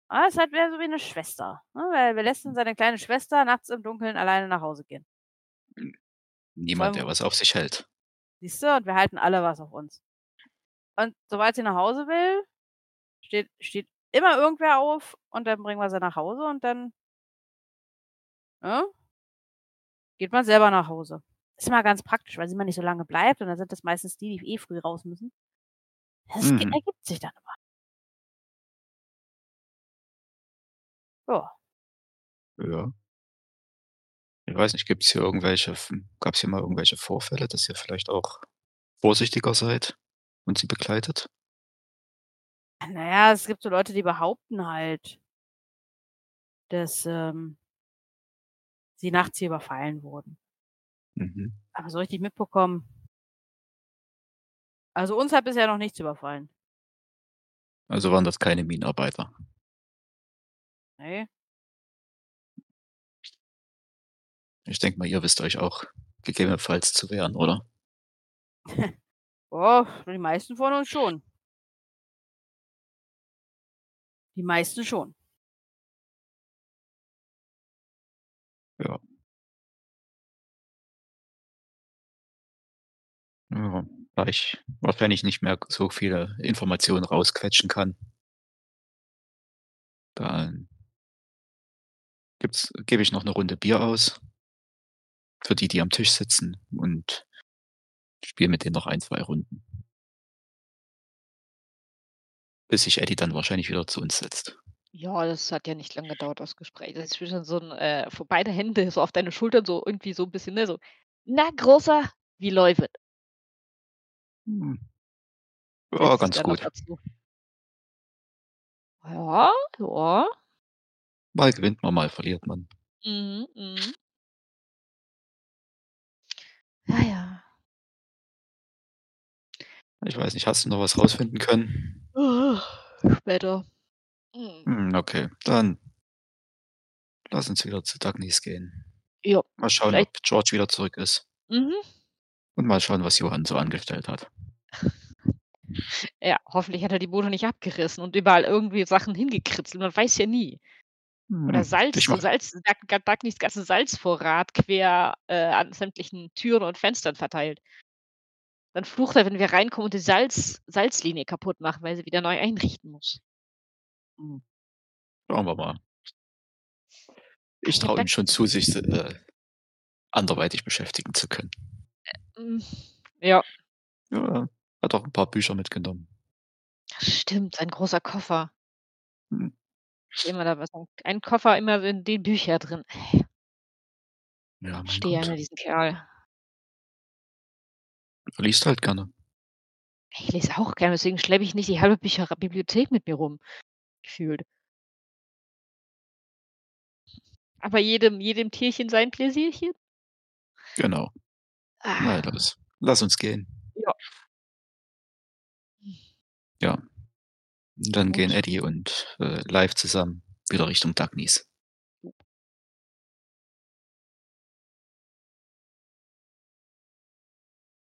ah, ist halt mehr so wie 'ne Schwester, ne? Weil wir lässt seine kleine Schwester nachts im Dunkeln alleine nach Hause gehen. Niemand, der was auf sich hält. Siehst du? Und wir halten alle was auf uns. Und sobald sie nach Hause will, steht steht immer irgendwer auf und dann bringen wir sie nach Hause und dann ne, geht man selber nach Hause. Ist immer ganz praktisch, weil sie immer nicht so lange bleibt und dann sind das meistens die, die eh früh raus müssen. Das Mhm. ergibt sich dann immer. Ja. Ja. Ich weiß nicht, gibt's hier irgendwelche f gab's hier mal irgendwelche Vorfälle, dass ihr vielleicht auch vorsichtiger seid und sie begleitet? Na ja, es gibt so Leute, die behaupten halt dass, ähm sie nachts hier überfallen wurden. Mhm. Aber so richtig mitbekommen also, uns hat bisher noch nichts überfallen. Also, waren das keine Minenarbeiter? Ne. Ich denke mal, ihr wisst euch auch gegebenenfalls zu wehren, oder? Oh, die meisten von uns schon. Die meisten schon. Ja. Ja, da ich wahrscheinlich nicht mehr so viele Informationen rausquetschen kann dann gibt's gebe ich noch 'ne Runde Bier aus für die, die am Tisch sitzen und spiele mit denen noch 1, 2 Runden. Bis sich Eddie dann wahrscheinlich wieder zu uns setzt. Ja, das hat ja nicht lang gedauert, das Gespräch. Das ist schon so 'n äh, so beide Hände so auf deine Schultern, so irgendwie so 'n bisschen, ne, so: „Na, Großer, wie läufet?“ Hm. Ja, ganz gut. Ja, ja. Mal gewinnt man, mal verliert man. Mhm, mhm. Ja, ja. Ich weiß nicht, hast du noch was rausfinden können? Später. Mhm. Hm, okay, dann lass uns wieder zu Dagny's gehen. Ja, Mal schauen, vielleicht ob George wieder zurück ist. Mhm. Und mal schauen, was Johann so angestellt hat. Ja, hoffentlich hat er die Bude nicht abgerissen und überall irgendwie Sachen hingekritzelt. Man weiß ja nie. Oder Hm, Salz ich mach Salz Dag Dagnys ganzen Salzvorrat quer, äh, an sämtlichen Türen und Fenstern verteilt. Dann flucht er, wenn wir reinkommen und die Salz Salzlinie kaputt machen, weil sie wieder neu einrichten muss. Hm. Schauen wir mal. Ich traue ihm schon zu, sich, äh, anderweitig beschäftigen zu können. Äh, hm, ja. Ja, hat auch 'n paar Bücher mitgenommen. Stimmt, sein großer Koffer. Mhm. Immer da was ein Koffer, immer sind die Bücher drin. Ja, mein Verstehe Gott. immer diesen Kerl. Er liest halt gerne. Ich lese auch gerne, deswegen schleppe ich nicht die halbe Büchera Bibliothek mit mir rum, gefühlt. Aber jedem jedem Tierchen sein Pläsierchen? Genau. Na Ah. los. Lass uns gehen. Ja. Ja. Dann gehen Gut. Eddie und, äh, Live zusammen wieder Richtung Dagnis.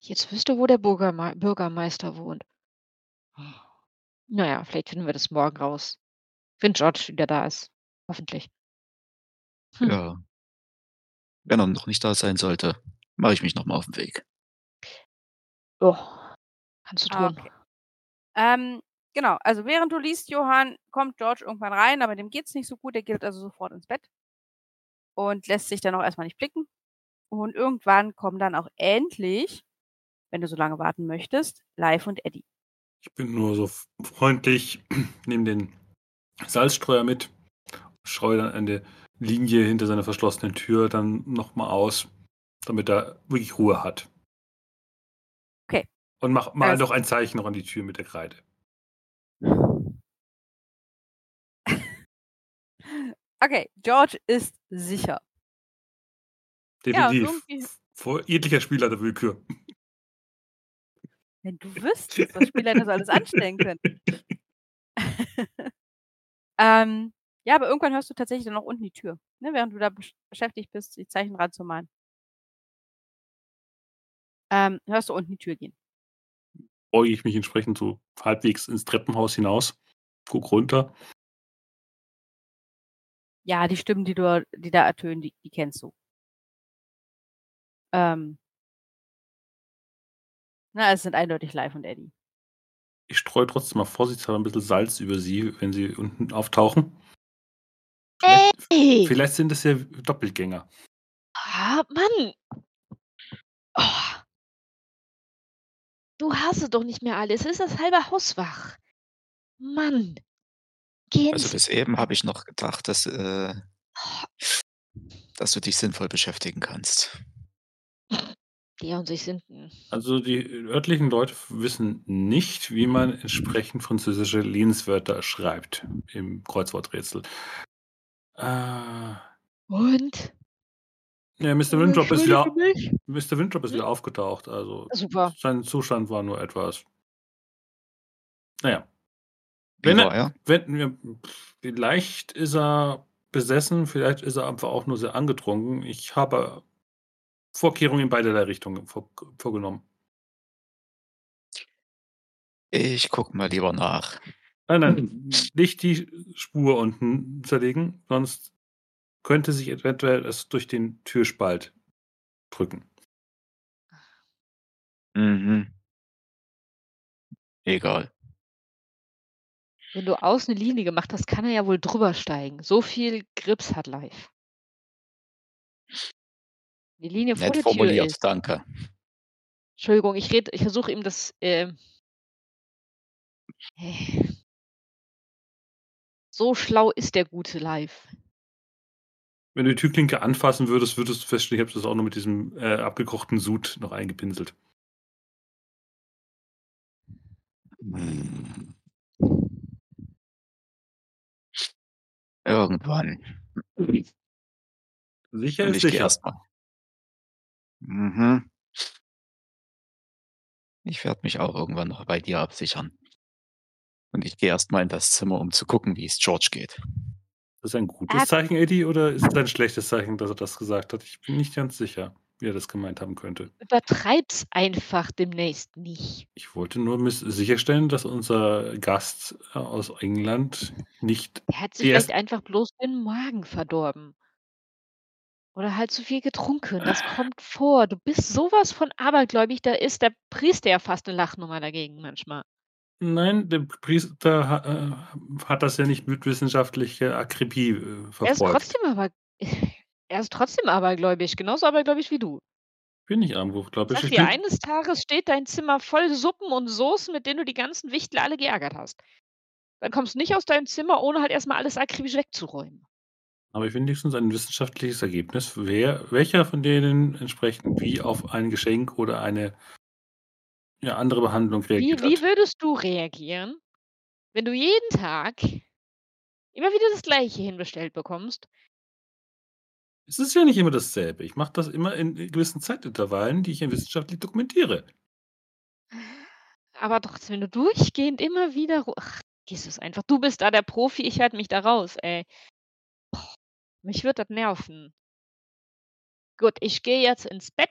Jetzt wüsste, wo der Bürgerme Bürgermeister wohnt. Naja, vielleicht finden wir das morgen raus. Wenn George wieder da ist. Hoffentlich. Hm. Ja. Wenn er noch nicht da sein sollte, mache ich mich noch mal auf den Weg. Oh, kannst du tun. Okay. Ähm, genau, also während du liest, Johann, kommt George irgendwann rein, aber dem geht's nicht so gut. Der geht also sofort ins Bett und lässt sich dann auch erstmal nicht blicken. Und irgendwann kommen dann auch endlich, wenn du so lange warten möchtest, Live und Eddie. Ich bin nur so freundlich, nehme den Salzstreuer mit, streue dann eine Linie hinter seiner verschlossenen Tür dann nochmal aus, damit er wirklich Ruhe hat. Okay. Und mach mal Also- noch ein Zeichen noch an die Tür mit der Kreide. Okay, George ist sicher. Ja, Definitiv. irgendwie- Vor jeglicher Spieler der Willkür. Wenn du wüsstest, was Spieler das alles anstellen können. ähm, ja, aber irgendwann hörst du tatsächlich dann noch unten die Tür, ne, während du da besch beschäftigt bist, die Zeichen ranzumalen. Ähm, hörst du unten die Tür gehen. Beuge ich mich entsprechend so halbwegs ins Treppenhaus hinaus, guck runter. Ja, die Stimmen, die du, die da ertönen, die, die kennst du. Ähm, na, es sind eindeutig Live und Eddie. Ich streue trotzdem mal vorsichtshalber ein bisschen Salz über sie, wenn sie unten auftauchen. Vielleicht, Ey! vielleicht sind es ja Doppelgänger. Ah, Mann! Oh. Du hast es doch nicht mehr alles. Es ist das halbe Haus wach. Mann! Gehen Also bis eben habe ich noch gedacht, dass, äh, dass du dich sinnvoll beschäftigen kannst. Die und sich sind. hm, Also die örtlichen Leute wissen nicht, wie man entsprechend französische Lehnswörter schreibt im Kreuzworträtsel. Äh, ja, Und? Mr. Winthrop ist wieder. Mr. Winthrop ist Hm? wieder aufgetaucht. Also Super. sein Zustand war nur etwas. Naja. Wenn war er, er? wenn wir, vielleicht ist er besessen, vielleicht ist er einfach auch nur sehr angetrunken. Ich habe Vorkehrungen in beiderlei Richtungen vor, vorgenommen. Ich guck mal lieber nach. Nein, nein, nicht die Spur unten zerlegen, sonst könnte sich eventuell es durch den Türspalt drücken. Mhm. Egal. Wenn du außen eine Linie gemacht hast, kann er ja wohl drüber steigen. So viel Grips hat Live. Die Linie vor Nett der Tür formuliert, ist. danke. Entschuldigung, ich rede, ich versuche ihm das. ähm äh, so schlau ist der gute Live. Wenn du die Türklinke anfassen würdest, würdest du feststellen, ich habe das auch noch mit diesem äh, abgekochten Sud noch eingepinselt. Hm. Irgendwann. Sicher Und ist sicher. erstmal. Mhm. Ich werde mich auch irgendwann noch bei dir absichern. Und ich gehe erstmal in das Zimmer, um zu gucken, wie es George geht. Das ist ein gutes Er Zeichen, Eddie, oder ist es ein schlechtes Zeichen, dass er das gesagt hat? Ich bin nicht ganz sicher, wie er das gemeint haben könnte. Übertreib's einfach demnächst nicht. Ich wollte nur sicherstellen, dass unser Gast äh, aus England nicht. Der hat sich vielleicht einfach bloß den Magen verdorben. Oder halt zu viel getrunken. Das kommt vor. Du bist sowas von abergläubig, da ist der Priester ja fast eine Lachnummer dagegen manchmal. Nein, der Priester äh, hat das ja nicht mit wissenschaftlicher Akribie äh, Er ist verfolgt. trotzdem aber. Er ist trotzdem abergläubig, genauso abergläubig wie du. bin ich ich. Sag dir, eines Tages steht dein Zimmer voll Suppen und Soßen, mit denen du die ganzen Wichtel alle geärgert hast. Dann kommst du nicht aus deinem Zimmer, ohne halt erstmal alles akribisch wegzuräumen. aber ich wenigstens ein wissenschaftliches Ergebnis. Wer, welcher von denen entsprechend wie auf ein Geschenk oder eine ja, andere Behandlung Wie, reagiert wie hat. würdest du reagieren, wenn du jeden Tag immer wieder das Gleiche hinbestellt bekommst? Es ist ja nicht immer dasselbe. Ich mache das immer in gewissen Zeitintervallen, die ich ja wissenschaftlich dokumentiere. Aber trotzdem, wenn du durchgehend immer wieder. Ach, Jesus, einfach. Du bist da der Profi, ich halte mich da raus, ey. Mich wird das nerven. Gut, ich gehe jetzt ins Bett.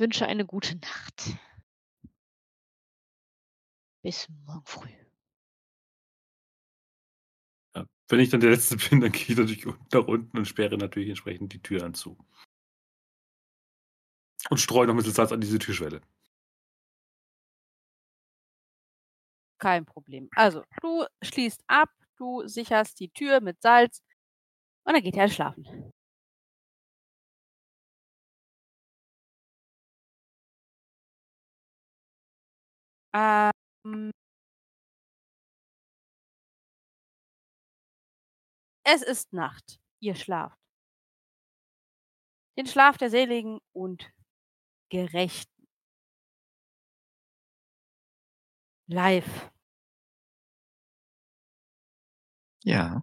Wünsche eine gute Nacht. Bis morgen früh. Ja, wenn ich dann der Letzte bin, dann gehe ich natürlich nach unten und sperre natürlich entsprechend die Tür zu. Und streue noch ein bisschen Salz an diese Türschwelle. Kein Problem. Also, du schließt ab, du sicherst die Tür mit Salz und dann geht er halt schlafen. Ähm. Es ist Nacht. Ihr schlaft. Den Schlaf der Seligen und Gerechten. Live. Ja.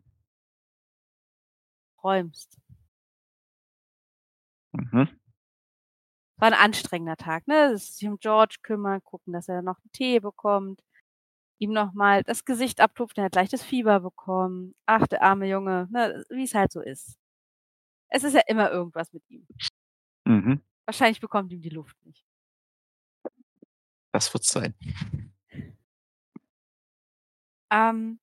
Träumst. Mhm. War 'n anstrengender Tag, ne? Sich um George kümmern, gucken, dass er noch 'n Tee bekommt, ihm noch mal das Gesicht abtupfen, er hat leichtes Fieber bekommen. Ach, der arme Junge, ne, wie's halt so ist. Es ist ja immer irgendwas mit ihm. Mhm. Wahrscheinlich bekommt ihm die Luft nicht. Das wird's sein. Ähm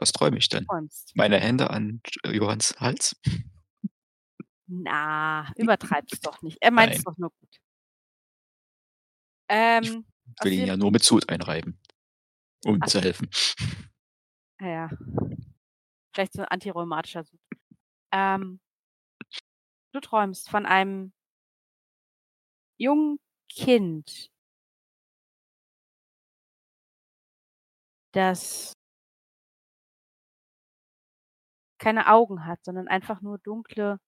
Was träume ich denn? Träumst. Meine Hände an J Johanns Hals? Na, übertreib's doch nicht. Er meint's Nein. doch nur gut. Ich Ähm, will ihn ja nur mit Sud einreiben, um Ach zu helfen. Ah ja. Vielleicht so 'n antirheumatischer Sud. Ähm du träumst von einem jungen Kind das keine Augen hat, sondern einfach nur dunkle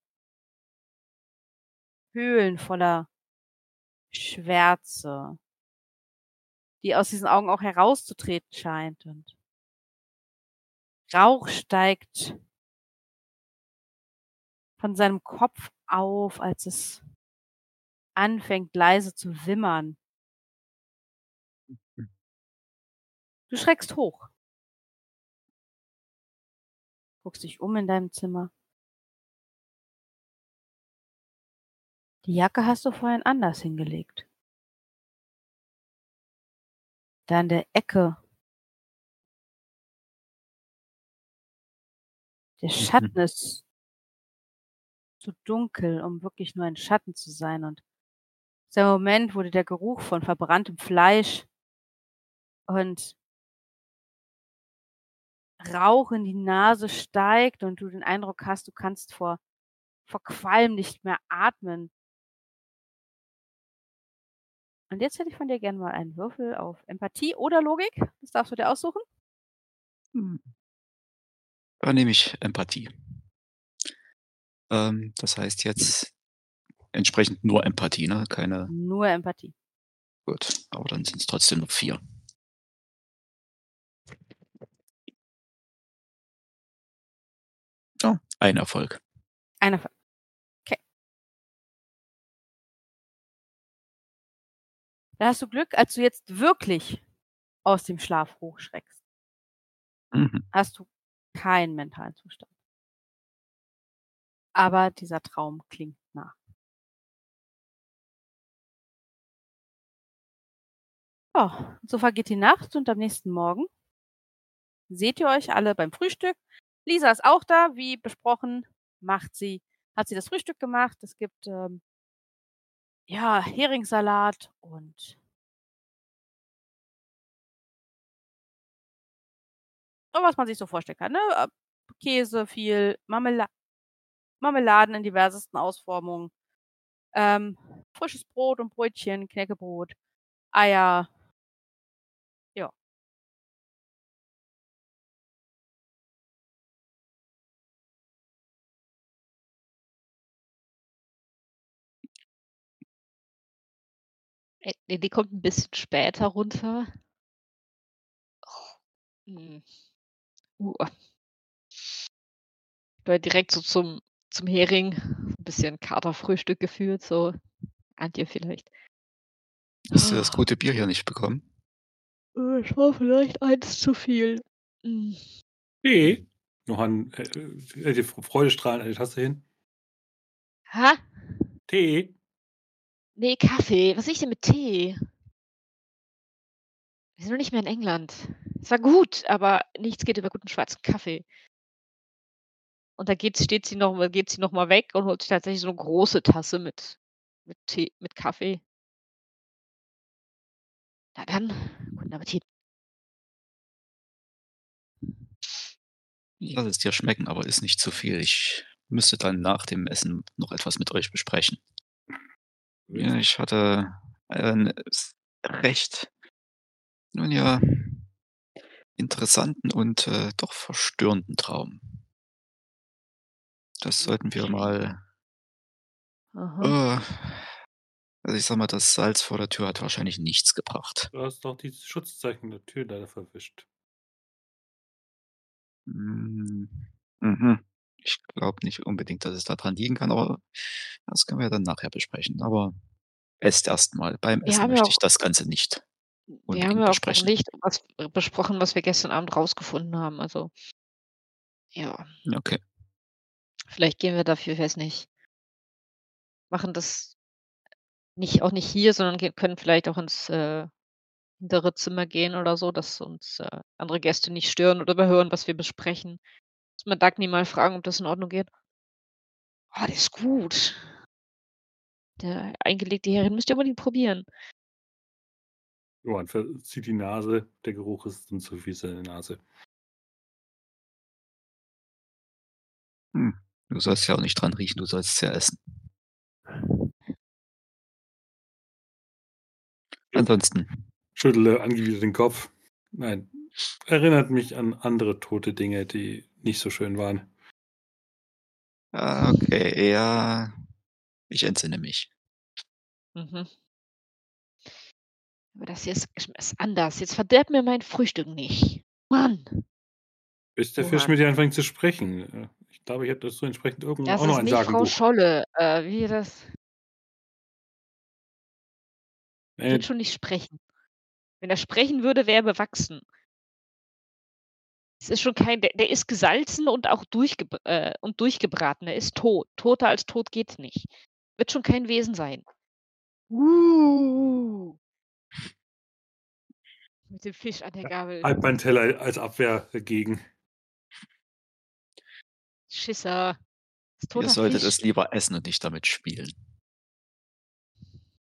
Höhlen voller Schwärze die aus diesen Augen auch herauszutreten scheint und Rauch steigt von seinem Kopf auf, als es anfängt, leise zu wimmern. Mhm. Du schreckst hoch. Guckst dich um in deinem Zimmer. Die Jacke hast du vorhin anders hingelegt. Da in der Ecke der Schatten Mhm. ist zu dunkel, um wirklich nur ein Schatten zu sein und dieser Moment, wo dir der Geruch von verbranntem Fleisch und Rauch in die Nase steigt und du den Eindruck hast, du kannst vor vor Qualm nicht mehr atmen. Und jetzt hätte ich von dir gern mal einen Würfel auf Empathie oder Logik. Das darfst du dir aussuchen. Hm. Da nehme ich Empathie. Ähm, das heißt jetzt entsprechend nur Empathie, ne? Keine Nur Empathie. Gut, aber dann sind's trotzdem nur 4. Oh, ein Erfolg. Ein Erfolg. Da hast du Glück, als du jetzt wirklich aus dem Schlaf hochschreckst Mhm. hast du keinen mentalen Zustand. Aber dieser Traum klingt nach. Ja, so vergeht die Nacht und am nächsten Morgen seht ihr euch alle beim Frühstück. Lisa ist auch da, wie besprochen, macht sie hat sie das Frühstück gemacht. Es gibt, ähm ja, Heringssalat und was man sich so vorstellen kann, ne? Äh, Käse, viel Marmela Marmeladen in diversesten Ausformungen, ähm, frisches Brot und Brötchen, Knäckebrot, Eier. Äh, ne, die kommt 'n bisschen später runter. Hm. Uh. Gehört direkt so zum zum Hering. 'N bisschen Katerfrühstück geführt, so. Ahnt ihr vielleicht. Hast du das gute Bier hier nicht bekommen? Äh, Es war vielleicht eins zu viel. Hm. Tee? Johann, äh, äh, die Freudestrahlen an die Tasse hin. Ha? Tee? Nee, Kaffee. Was sehe ich denn mit Tee? Wir sind noch nicht mehr in England. Es war gut, aber nichts geht über guten schwarzen Kaffee. Und da geht, steht sie noch, geht sie noch mal weg und holt sich tatsächlich so eine große Tasse mit, mit Tee, mit Kaffee. Na dann, guten Appetit. Lass es dir schmecken, aber ist nicht zu viel. Ich müsste dann nach dem Essen noch etwas mit euch besprechen. Ja, ich hatte einen s- recht, nun ja, interessanten und äh, doch verstörenden Traum. Das sollten wir mal. Äh, also ich sag mal, das Salz vor der Tür hat wahrscheinlich nichts gebracht. Du hast doch die Schutzzeichen der Tür leider verwischt. Mm, Mhm. Ich glaube nicht unbedingt, dass es daran liegen kann, aber das können wir ja dann nachher besprechen. Aber esst erst mal. Beim Essen möchte ich das Ganze nicht wir haben ja auch besprechen. nicht was besprochen, was wir gestern Abend rausgefunden haben. Also, ja, Okay. vielleicht gehen wir dafür, ich weiß nicht, machen das nicht, auch nicht hier, sondern können vielleicht auch ins äh, hintere Zimmer gehen oder so, dass uns äh, andere Gäste nicht stören oder überhören, was wir besprechen. Muss man Dagny mal fragen, ob das in Ordnung geht. Ah, der ist gut. Der eingelegte Hering müsst ihr unbedingt probieren. Johann verzieht die Nase. Der Geruch ist dann zu viel seine Nase. Hm. Du sollst ja auch nicht dran riechen, du sollst es ja essen. Ansonsten, Schüttle angewidert den Kopf. Nein, erinnert mich an andere tote Dinge, die nicht so schön waren. ah, okay, ja, ich entsinne mich. Mhm. Aber das hier ist, ist anders. Jetzt verderb mir mein Frühstück nicht. Mann, Bis der Fisch Johann. mit dir anfängt zu sprechen. Äh, Ich glaube, ich habe dazu entsprechend irgendwo das auch noch ist ein nicht Frau. Scholle. Äh, wie das Äh, wird schon nicht sprechen. Wenn er sprechen würde, wäre er bewachsen. Es ist schon kein, der, der ist gesalzen und auch durchge äh, und durchgebraten. Er ist tot. Toter als tot geht nicht. Wird schon kein Wesen sein. Uh. Mit dem Fisch an der Gabel. halt meinen Teller als Abwehr dagegen. Schisser. Ihr solltet Fisch. es lieber essen und nicht damit spielen.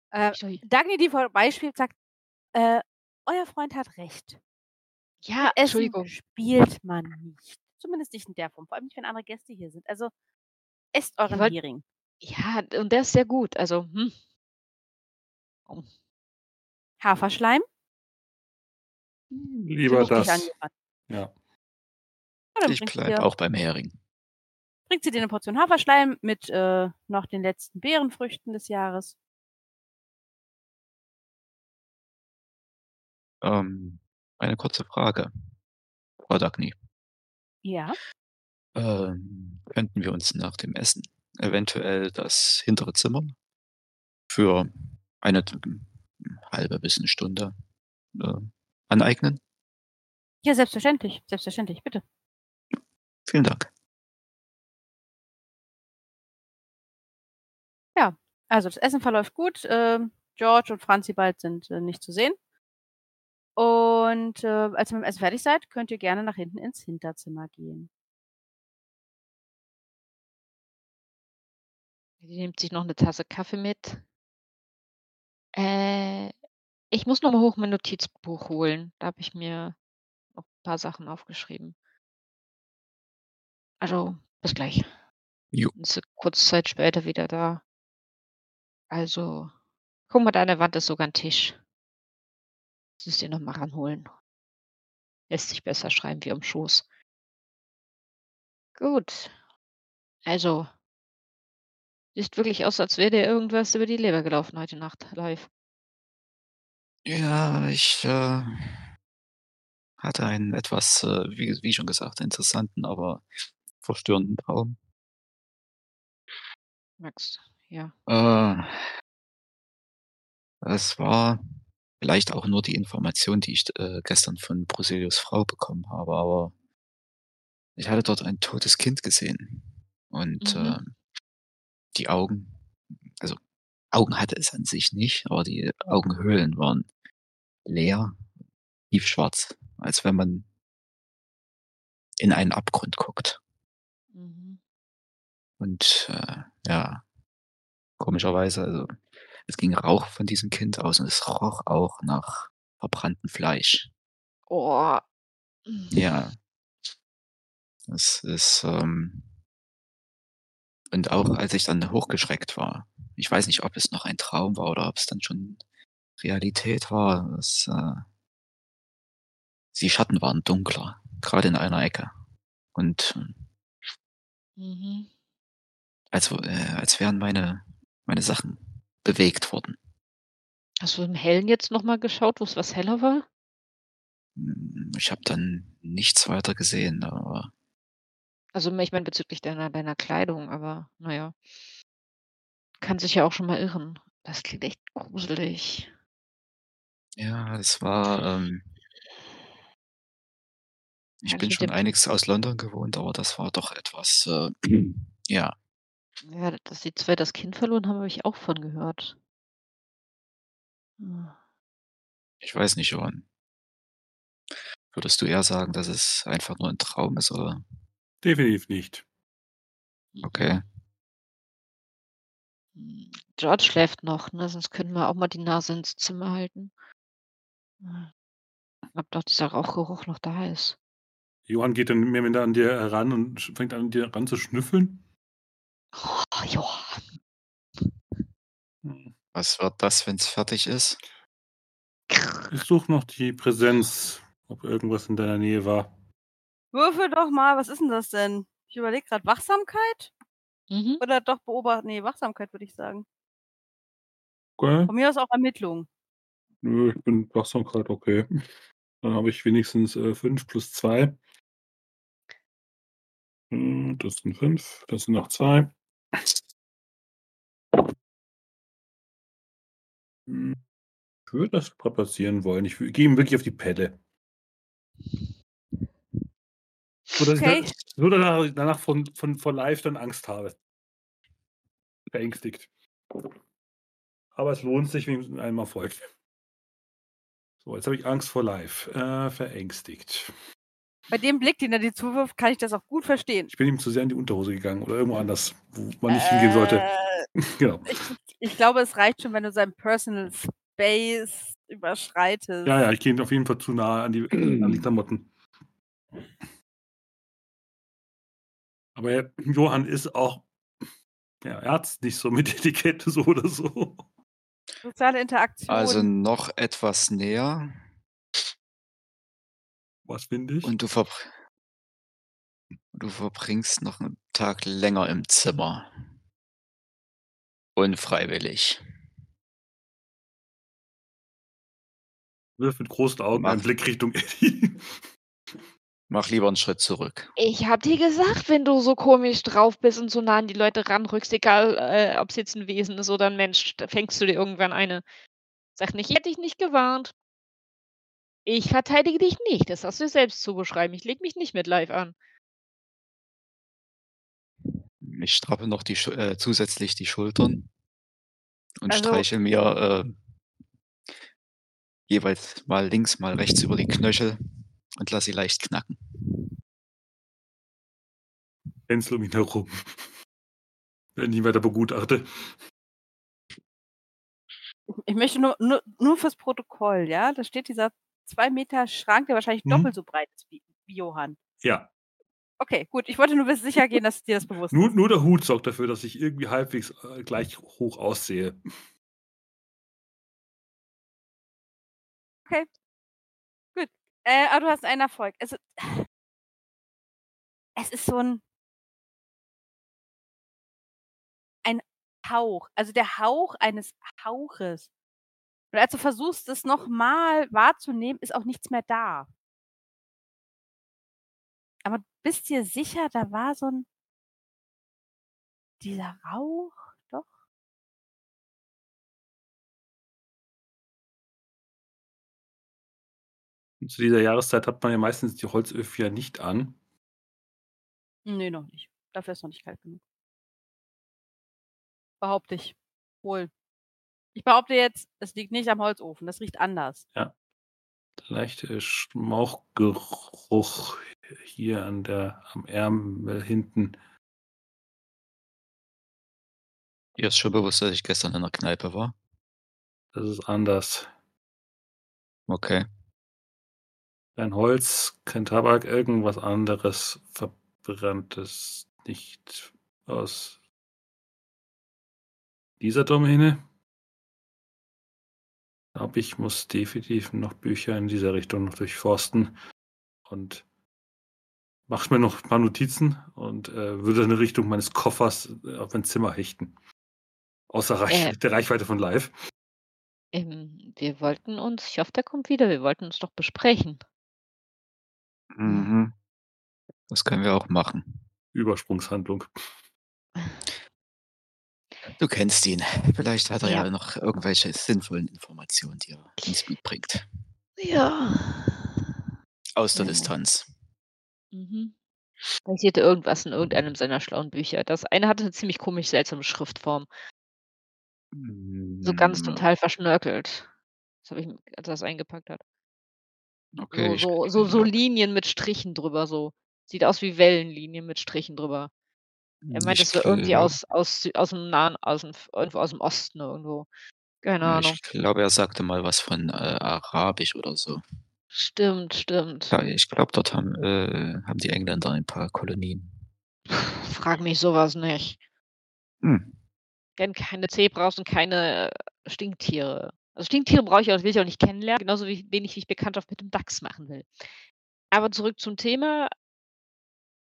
Äh. Dagny, die vorbeispielt, sagt, äh, euer Freund hat recht. Ja, Essen Entschuldigung. spielt man nicht. Zumindest nicht in der Form. Vor allem nicht, wenn andere Gäste hier sind. Also esst euren wollt- Hering. Ja, und der ist sehr gut. Also, hm. Oh. Haferschleim? Lieber Genug dich das. Ja. Ich dir, auch beim Hering. bringt sie dir eine Portion Haferschleim mit äh, noch den letzten Beerenfrüchten des Jahres. Ähm, eine kurze Frage, Frau Dagny. Ja. Ähm, könnten wir uns nach dem Essen eventuell das hintere Zimmer für eine halbe bis eine Stunde äh, aneignen? Ja, selbstverständlich. Selbstverständlich, bitte. Vielen Dank. Also das Essen verläuft gut. Ähm, George und Franzi bald sind äh, nicht zu sehen. Und äh, als ihr mit dem Essen fertig seid, könnt ihr gerne nach hinten ins Hinterzimmer gehen. Die nimmt sich noch eine Tasse Kaffee mit. Äh, ich muss noch mal hoch mein Notizbuch holen. Da habe ich mir noch ein paar Sachen aufgeschrieben. Also, bis gleich. Jo. Ist kurze Zeit später wieder da. Also, guck mal, da an der Wand ist sogar ein Tisch. Müsst ihr noch mal ranholen. Lässt sich besser schreiben wie am Schoß. Gut. Also, sieht wirklich aus, als wäre dir irgendwas über die Leber gelaufen heute Nacht live. Ja, ich äh, hatte einen etwas, äh, wie, wie schon gesagt, interessanten, aber verstörenden Traum. Max, ja. Äh, Es war vielleicht auch nur die Information, die ich, äh, gestern von Bruselius Frau bekommen habe, aber ich hatte dort ein totes Kind gesehen und, Mhm. ähm, die Augen also, Augen hatte es an sich nicht, aber die Augenhöhlen waren leer, tiefschwarz, als wenn man in einen Abgrund guckt. Mhm. Und, äh, ja, komischerweise also, es ging Rauch von diesem Kind aus und es roch auch nach verbranntem Fleisch. Oh. Ja. Das ist, ähm und auch als ich dann hochgeschreckt war ich weiß nicht, ob es noch ein Traum war oder ob's dann schon Realität war, es, äh die Schatten waren dunkler, grade in einer Ecke. Und Mhm. als w äh, als wären meine meine Sachen bewegt worden. Hast du im Hellen jetzt noch mal geschaut, wo's was heller war? Hm, ich habe dann nichts weiter gesehen, aber Also, ich meine bezüglich deiner deiner Kleidung, aber na ja. Kann sich ja auch schon mal irren. Das klingt echt gruselig. Ja, es war, ähm ich das bin mit schon einiges aus London gewohnt, aber das war doch etwas, äh ja. Ja, dass die 2 das Kind verloren haben, habe ich auch von gehört. Hm. Ich weiß nicht, Johann. Würdest du eher sagen, dass es einfach nur 'n Traum ist, oder? Definitiv nicht. Okay. George schläft noch, ne, sonst könnten wir auch mal die Nase ins Zimmer halten. Ob doch dieser Rauchgeruch noch da ist. Johann geht dann mehr oder an dir heran und fängt an, dir ran zu schnüffeln. Oh. Was wird das, wenn's fertig ist? Ich suche noch die Präsenz, ob irgendwas in deiner Nähe war. Würfel doch mal, was ist 'n das denn? Ich überlege grad, Wachsamkeit? Mhm. Oder doch beobachten ne, Wachsamkeit würde ich sagen. Okay. Von mir aus auch Ermittlung. Nö, ich bin Wachsamkeit okay. Dann habe ich wenigstens, äh, 5 plus 2. Hm, das sind 5, das sind noch 2. Hm, ich würde das strapazieren wollen. Ich gehe ihm wirklich auf die Pelle. So, dass Okay. ich so danach danach von von vor Live dann Angst habe. Verängstigt. Aber es lohnt sich, wenn man einem erfolgt. So, jetzt habe ich Angst vor Live. Äh, verängstigt. Bei dem Blick, den er dir zuwirft, kann ich das auch gut verstehen. Ich bin ihm zu sehr in die Unterhose gegangen oder irgendwo anders, wo man nicht hingehen sollte. Äh, Genau. ich ich glaube, es reicht schon, wenn du seinen Personal Space überschreitest. Ja, ja, ich gehe auf jeden Fall zu nah an die an die Klamotten. Aber er Johann ist auch ja, er hat's nicht so mit Etikette so oder so. Soziale Interaktion. Also, noch etwas näher. Was finde ich? Und du verbr du verbringst noch 'n Tag länger im Zimmer. Unfreiwillig. Wirft mit großen Augen einen Blick Richtung Eddie. Mach lieber 'n Schritt zurück. Ich habe dir gesagt, wenn du so komisch drauf bist und so nah an die Leute ranrückst, egal, äh, ob's jetzt 'n Wesen ist oder 'n Mensch, da fängst du dir irgendwann eine. Sage nicht: „Ich hätte dich nicht gewarnt.“ Ich verteidige dich nicht. Das hast du dir selbst zugeschrieben. Ich lege mich nicht mit Live an. Ich strappe noch die äh, zusätzlich die Schultern und Also streiche mir, äh, jeweils mal links, mal rechts über die Knöchel und lasse sie leicht knacken. Hänsel um ihn herum. Werden nie weiter begutachte. Ich möchte nur nur nur fürs Protokoll, ja? Da steht dieser 2 Meter Schrank, der wahrscheinlich Mhm. doppelt so breit ist wie wie Johann. Ja. Okay, gut. Ich wollte nur sicher gehen, dass dir das bewusst Nur ist. nur der Hut sorgt dafür, dass ich irgendwie halbwegs, äh, gleich hoch aussehe. Okay. Gut. Äh, aber du hast einen Erfolg. Also es ist so 'n ein Hauch, also der Hauch eines Hauches. Und als du versuchst, es nochmal wahrzunehmen, ist auch nichts mehr da. Aber bist dir sicher, da war so ein, dieser Rauch, doch? Zu dieser Jahreszeit hat man ja meistens die Holzöfen ja nicht an. Nee, noch nicht. Dafür ist noch nicht kalt genug. Behaupte ich. Wohl ich behaupte jetzt, es liegt nicht am Holzofen, das riecht anders. Ja. Der leichte Schmauchgeruch hier an der am Ärmel hinten. Dir ist schon bewusst, dass ich gestern in der Kneipe war? Das ist anders. Okay. Kein Holz, kein Tabak, irgendwas anderes Verbranntes, nicht aus dieser Domäne. Ich glaube, ich muss definitiv noch Bücher in dieser Richtung noch durchforsten und mache mir noch ein paar Notizen und äh, würde in Richtung meines Koffers äh, auf mein Zimmer hechten. Außer Reich Äh. der Reichweite von live. Ähm, wir wollten uns ich hoffe, der kommt wieder. Wir wollten uns doch besprechen. Mhm. Das können wir auch machen. Übersprungshandlung. Du kennst ihn. Vielleicht hat er ja, Ja. noch irgendwelche sinnvollen Informationen, die er uns mitbringt. Ja. Aus der Ja. Distanz. Mhm. Passierte irgendwas in irgendeinem seiner schlauen Bücher. Das eine hatte 'ne ziemlich komisch seltsame Schriftform. So ganz Hm, total verschnörkelt. Das habe ich als er das eingepackt hat. Okay, So so so so. Linien mit Strichen drüber so. Sieht aus wie Wellenlinien mit Strichen drüber. Er meint, das wäre irgendwie aus aus Sü aus'm Nahen aus'm F irgendwo aus'm Osten irgendwo. Keine Ahnung. ich glaube, er sagte mal was von, äh, Arabisch oder so. Stimmt, stimmt. Ja, ich glaube, dort haben äh, haben die Engländer ein paar Kolonien. Frag mich so was nicht. Hm. Kenne keine Zebras und keine Stinktiere. Also, Stinktiere brauche ich auch will ich auch nicht kennenlernen, genauso wie wenig wie ich Bekanntschaft mit dem Dachs machen will. Aber zurück zum Thema.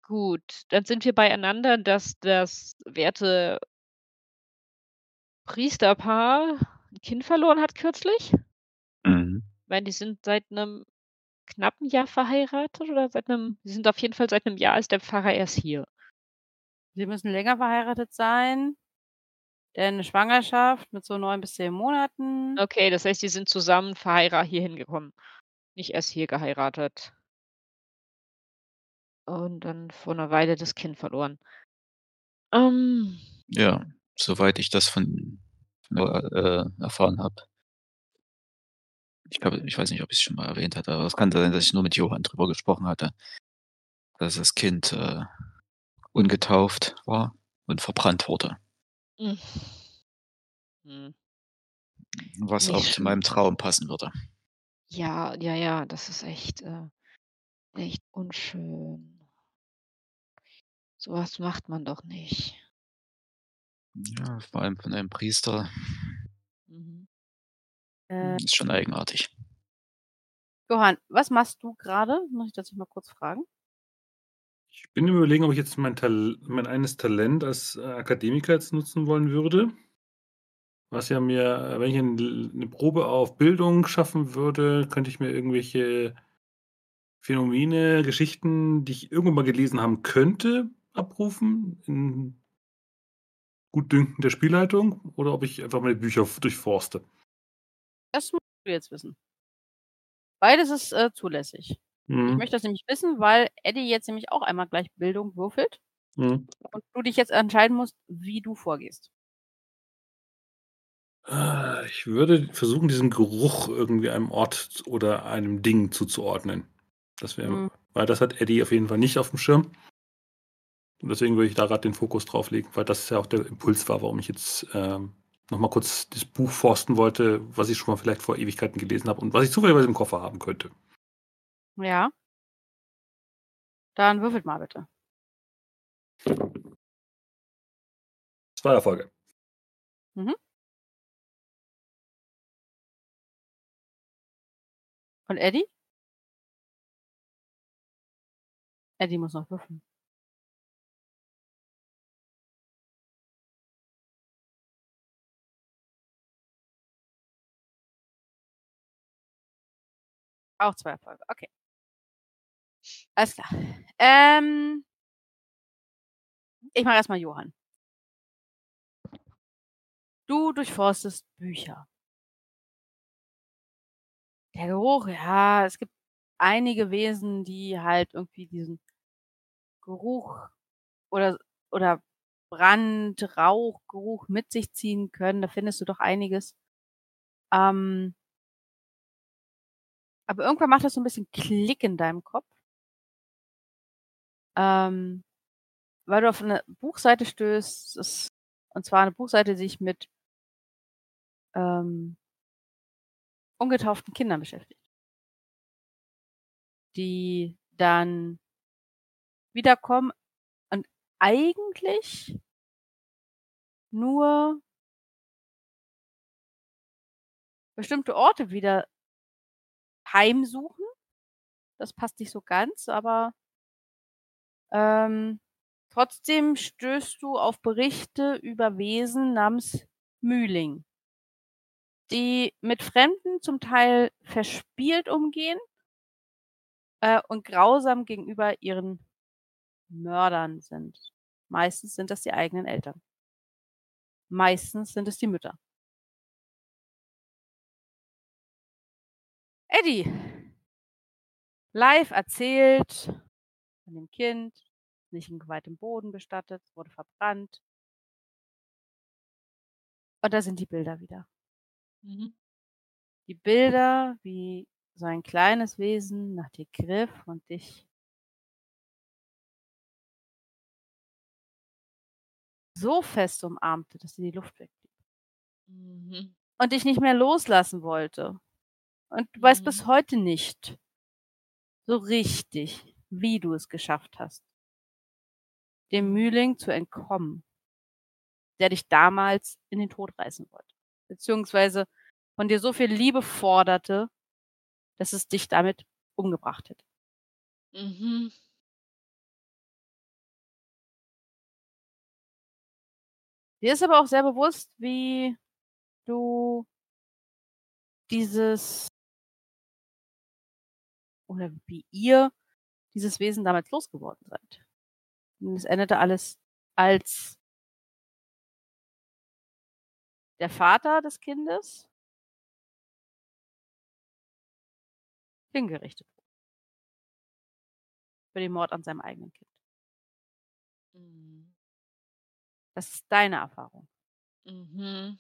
Gut, dann sind wir beieinander, dass das werte Priesterpaar 'n Kind verloren hat kürzlich. Mhm. Ich meine, die sind seit 'nem knappen Jahr verheiratet oder seit 'nem sie sind auf jeden Fall seit 'nem Jahr ist der Pfarrer erst hier. Sie müssen länger verheiratet sein, denn 'ne Schwangerschaft mit so 9 bis 10 Monaten Okay, das heißt, die sind zusammen verheira hier hingekommen, nicht erst hier geheiratet. Und dann vor 'ner Weile das Kind verloren. Ähm. Ja, soweit ich das von äh, erfahren habe. Ich ich weiß nicht, ob ich's schon mal erwähnt hatte, aber es kann sein, dass ich nur mit Johann drüber gesprochen hatte. Dass das Kind, äh, ungetauft war und verbrannt wurde. Hm. Mhm. Was Nicht auch zu meinem Traum passen würde. Ja, ja, ja, das ist echt, äh echt unschön. So was macht man doch nicht. Ja, vor allem von einem Priester. Mhm. Äh Ist schon eigenartig. Johann, was machst du grade? Muss ich dazu mal kurz fragen? Ich bin Überlegen, ob ich jetzt mein Tal mein eines Talent als, äh, Akademiker jetzt nutzen wollen würde. Was ja mir wenn ich 'n l 'ne Probe auf Bildung schaffen würde, könnte ich mir irgendwelche Phänomene, Geschichten, die ich irgendwann mal gelesen haben könnte, abrufen in Gutdünken der Spielleitung oder ob ich einfach meine Bücher durchforste. Das musst du jetzt wissen. Beides ist, äh, zulässig. Ich Mhm. möchte das nämlich wissen, weil Eddie jetzt nämlich auch einmal gleich Bildung würfelt Mhm. und du dich jetzt entscheiden musst, wie du vorgehst. Äh, ich würde versuchen, diesen Geruch irgendwie einem Ort oder einem Ding zuzuordnen. Das wäre Mhm. weil das hat Eddie auf jeden Fall nicht auf'm Schirm. Und deswegen würde ich da grad den Fokus drauf legen, weil das ja auch der Impuls war, warum ich jetzt, ähm, noch mal kurz das Buch forsten wollte, was ich schon mal vielleicht vor Ewigkeiten gelesen habe und was ich zufälligerweise im Koffer haben könnte. Ja. Dann würfelt mal bitte. 2 Erfolge. Mhm. Und Eddie? Eddie muss noch würfeln. Auch 2 Erfolge, okay. Alles klar. Ähm ich mache erst mal Johann. Du durchforstest Bücher. Der Geruch, ja, es gibt einige Wesen, die halt irgendwie diesen Geruch oder oder Brand, Rauchgeruch mit sich ziehen können. Da findest du doch einiges. Ähm aber irgendwann macht das so 'n bisschen Klick in deinem Kopf. Ähm, weil du auf 'ne Buchseite stößt, das und zwar 'ne Buchseite, die sich mit ähm ungetauften Kindern beschäftigt. Die dann wiederkommen und eigentlich nur bestimmte Orte wieder heimsuchen. Das passt nicht so ganz, aber ähm, trotzdem stößt du auf Berichte über Wesen namens Myling die mit Fremden zum Teil verspielt umgehen äh, und grausam gegenüber ihren Mördern sind. Meistens sind das die eigenen Eltern. Meistens sind es die Mütter. Eddie live erzählt von dem Kind, nicht in geweihtem Boden bestattet, wurde verbrannt. Und da sind die Bilder wieder. Mhm. Die Bilder, wie so ein kleines Wesen nach dir griff und dich so fest umarmte, dass dir die Luft wegblieb. Mhm. Und dich nicht mehr loslassen wollte. Und du weißt bis Mhm. heute nicht so richtig, wie du es geschafft hast, dem Mühling zu entkommen, der dich damals in den Tod reißen wollte. Beziehungsweise von dir so viel Liebe forderte, dass es dich damit umgebracht hätte. Mhm. Dir ist aber auch sehr bewusst, wie du dieses oder wie ihr dieses Wesen damals losgeworden seid. Und es endete alles, als der Vater des Kindes hingerichtet wurde. Für den Mord an seinem eigenen Kind. Mhm. Das ist deine Erfahrung. Mhm.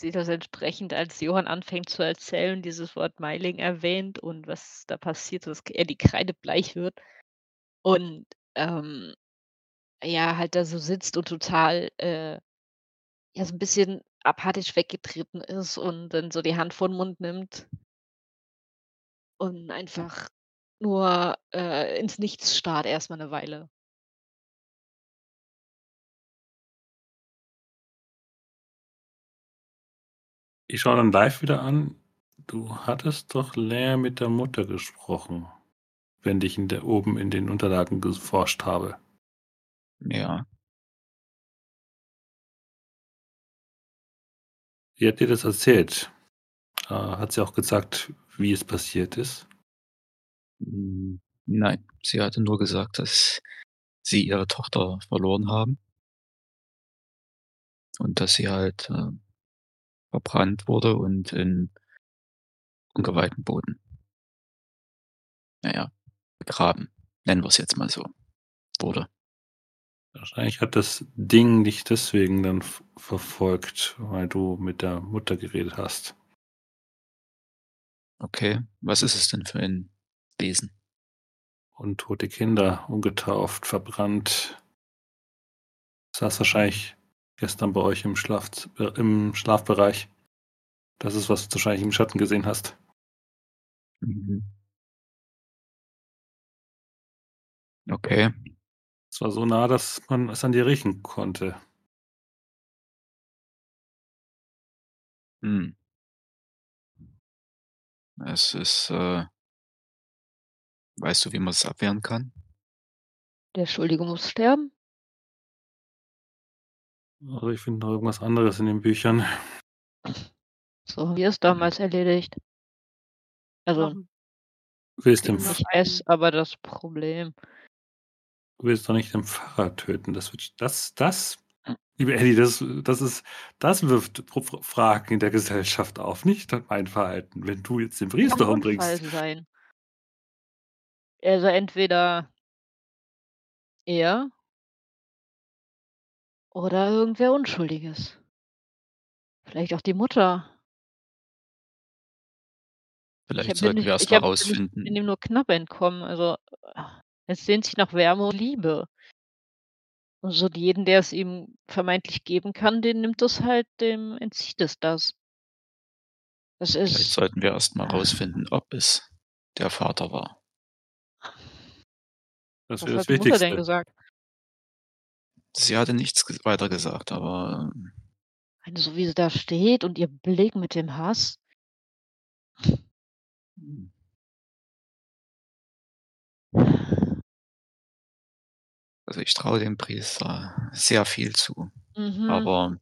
Sehe das entsprechend, als Johann anfängt zu erzählen, dieses Wort Meiling erwähnt und was da passiert, dass er die Kreide bleich wird und, ähm, ja, halt da so sitzt und total, äh, ja, so 'n bisschen apathisch weggetreten ist und dann so die Hand vor 'n Mund nimmt. Und einfach nur, äh, ins Nichts starrt erst mal 'ne Weile. Ich schaue dann live wieder an. Du hattest doch länger mit der Mutter gesprochen, wenn ich in der oben in den Unterlagen geforscht habe. Ja. Wie hat dir das erzählt? Äh, hat sie auch gesagt, wie es passiert ist? Hm, nein, sie hatte nur gesagt, dass sie ihre Tochter verloren haben. Und dass sie halt, äh, verbrannt wurde und in ungeweihten Boden na ja, begraben, nennen wir's jetzt mal so, wurde. Wahrscheinlich hat das Ding dich deswegen dann verfolgt, weil du mit der Mutter geredet hast. Okay, was ist es denn für ein Wesen? Untote Kinder, ungetauft, verbrannt. Saß wahrscheinlich gestern bei euch im Schlafz äh, im Schlafbereich. Das ist, was du wahrscheinlich im Schatten gesehen hast. Mhm. Okay. Es war so nah, dass man es an dir riechen konnte. Hm. Es ist, äh weißt du, wie man's abwehren kann? Der Schuldige muss sterben. Also, ich finde noch irgendwas anderes in den Büchern. So wir es damals erledigt. Also willst den ich weiß aber das Problem. du willst doch nicht den Pfarrer töten. Das wird das das Liebe Ellie, das das ist das wirft Fragen in der Gesellschaft auf, nicht mein Verhalten, wenn du jetzt den Priester umbringst. sein. Also, entweder er oder irgendwer Unschuldiges. Vielleicht auch die Mutter. Ich Vielleicht bin sollten wir nicht erst ich mal habe bin ich bin rausfinden ihm nur knapp entkommen. Also, es sehnt sich nach Wärme und Liebe. Und so jeden, der es ihm vermeintlich geben kann, den nimmt es halt dem entzieht es das. Das Vielleicht ist sollten wir erst mal rausfinden, ob es der Vater war. Das Was wäre das hat die Mutter denn Wichtigste. gesagt? Sie hatte nichts weiter gesagt, aber Meine, so wie sie da steht und ihr Blick mit dem Hass. Hm. Also, ich traue dem Priester sehr viel zu, Mhm. aber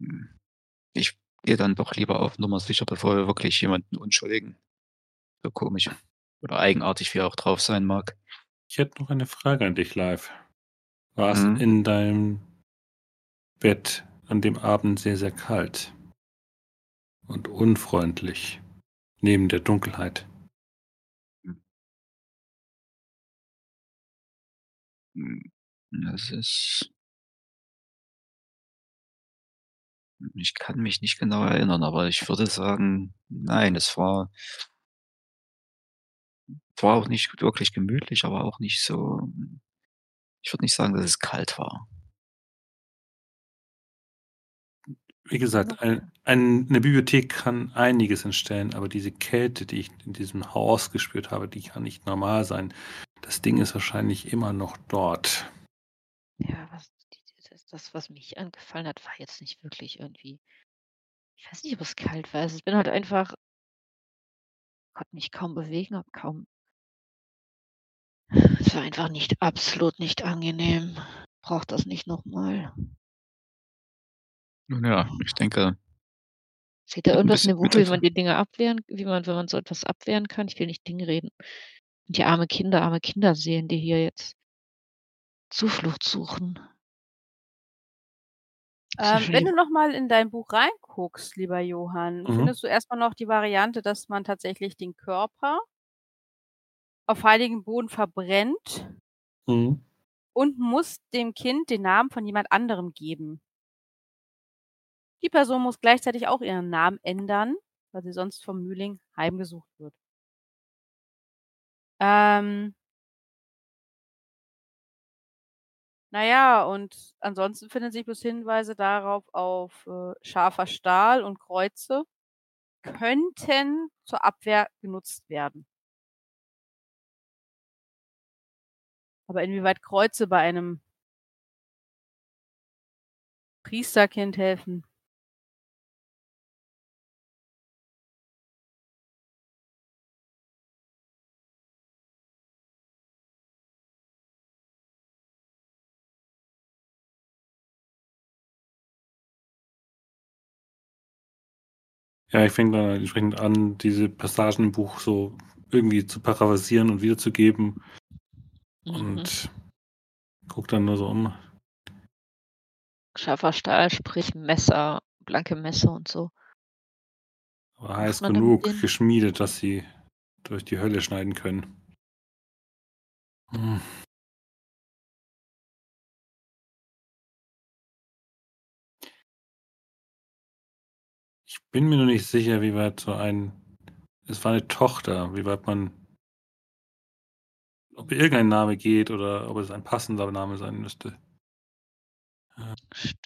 hm, ich gehe dann doch lieber auf Nummer sicher, bevor wir wirklich jemanden Unschuldigen so komisch oder eigenartig wie er auch drauf sein mag. Ich hätte noch eine Frage an dich, Live. War es Mhm. in deinem Bett an dem Abend sehr, sehr kalt und unfreundlich neben der Dunkelheit? Hm, das ist ich kann mich nicht genau erinnern, aber ich würde sagen, nein, es war war auch nicht wirklich gemütlich, aber auch nicht so ich würde nicht sagen, dass es kalt war. Wie gesagt, ein ein 'ne Bibliothek kann einiges entstellen, aber diese Kälte, die ich in diesem Haus gespürt habe, die kann nicht normal sein. Das Ding ist wahrscheinlich immer noch dort. Ja, was das das, was mich angefallen hat, war jetzt nicht wirklich irgendwie ich weiß nicht, ob es kalt war. Also, ich bin halt einfach konnte mich kaum bewegen, habe kaum es war einfach nicht absolut nicht angenehm. Brauche das nicht noch mal. Nun ja, ich denke mit 'n irgendwas in dem Buch, wie man die Dinge abwehren wie man wenn man so etwas abwehren kann? Ich will nicht Dinge reden. Die arme Kinder arme Kinderseelen, die hier jetzt Zuflucht suchen. Ähm, wenn du noch mal in dein Buch reinguckst, lieber Johann, Mhm. findest du erst mal noch die Variante, dass man tatsächlich den Körper auf heiligem Boden verbrennt Mhm. und muss dem Kind den Namen von jemand anderem geben. Die Person muss gleichzeitig auch ihren Namen ändern, weil sie sonst vom Mühling heimgesucht wird. Ähm Na ja, und ansonsten finden sich bloß Hinweise darauf auf, äh, scharfer Stahl und Kreuze könnten zur Abwehr genutzt werden. Aber inwieweit Kreuze bei einem Priesterkind helfen? Ja, ich fange dann entsprechend an, diese Passagen im Buch so irgendwie zu paraphrasieren und wiederzugeben Mhm. und gucke dann nur so um. Scharfer Stahl, sprich Messer, blanke Messer und so. Aber heiß genug geschmiedet, dass sie durch die Hölle schneiden können. Hm. Ich bin mir nur nicht sicher, wie weit so ein es war 'ne Tochter, wie weit man ob irgendein Name geht oder ob es ein passender Name sein müsste.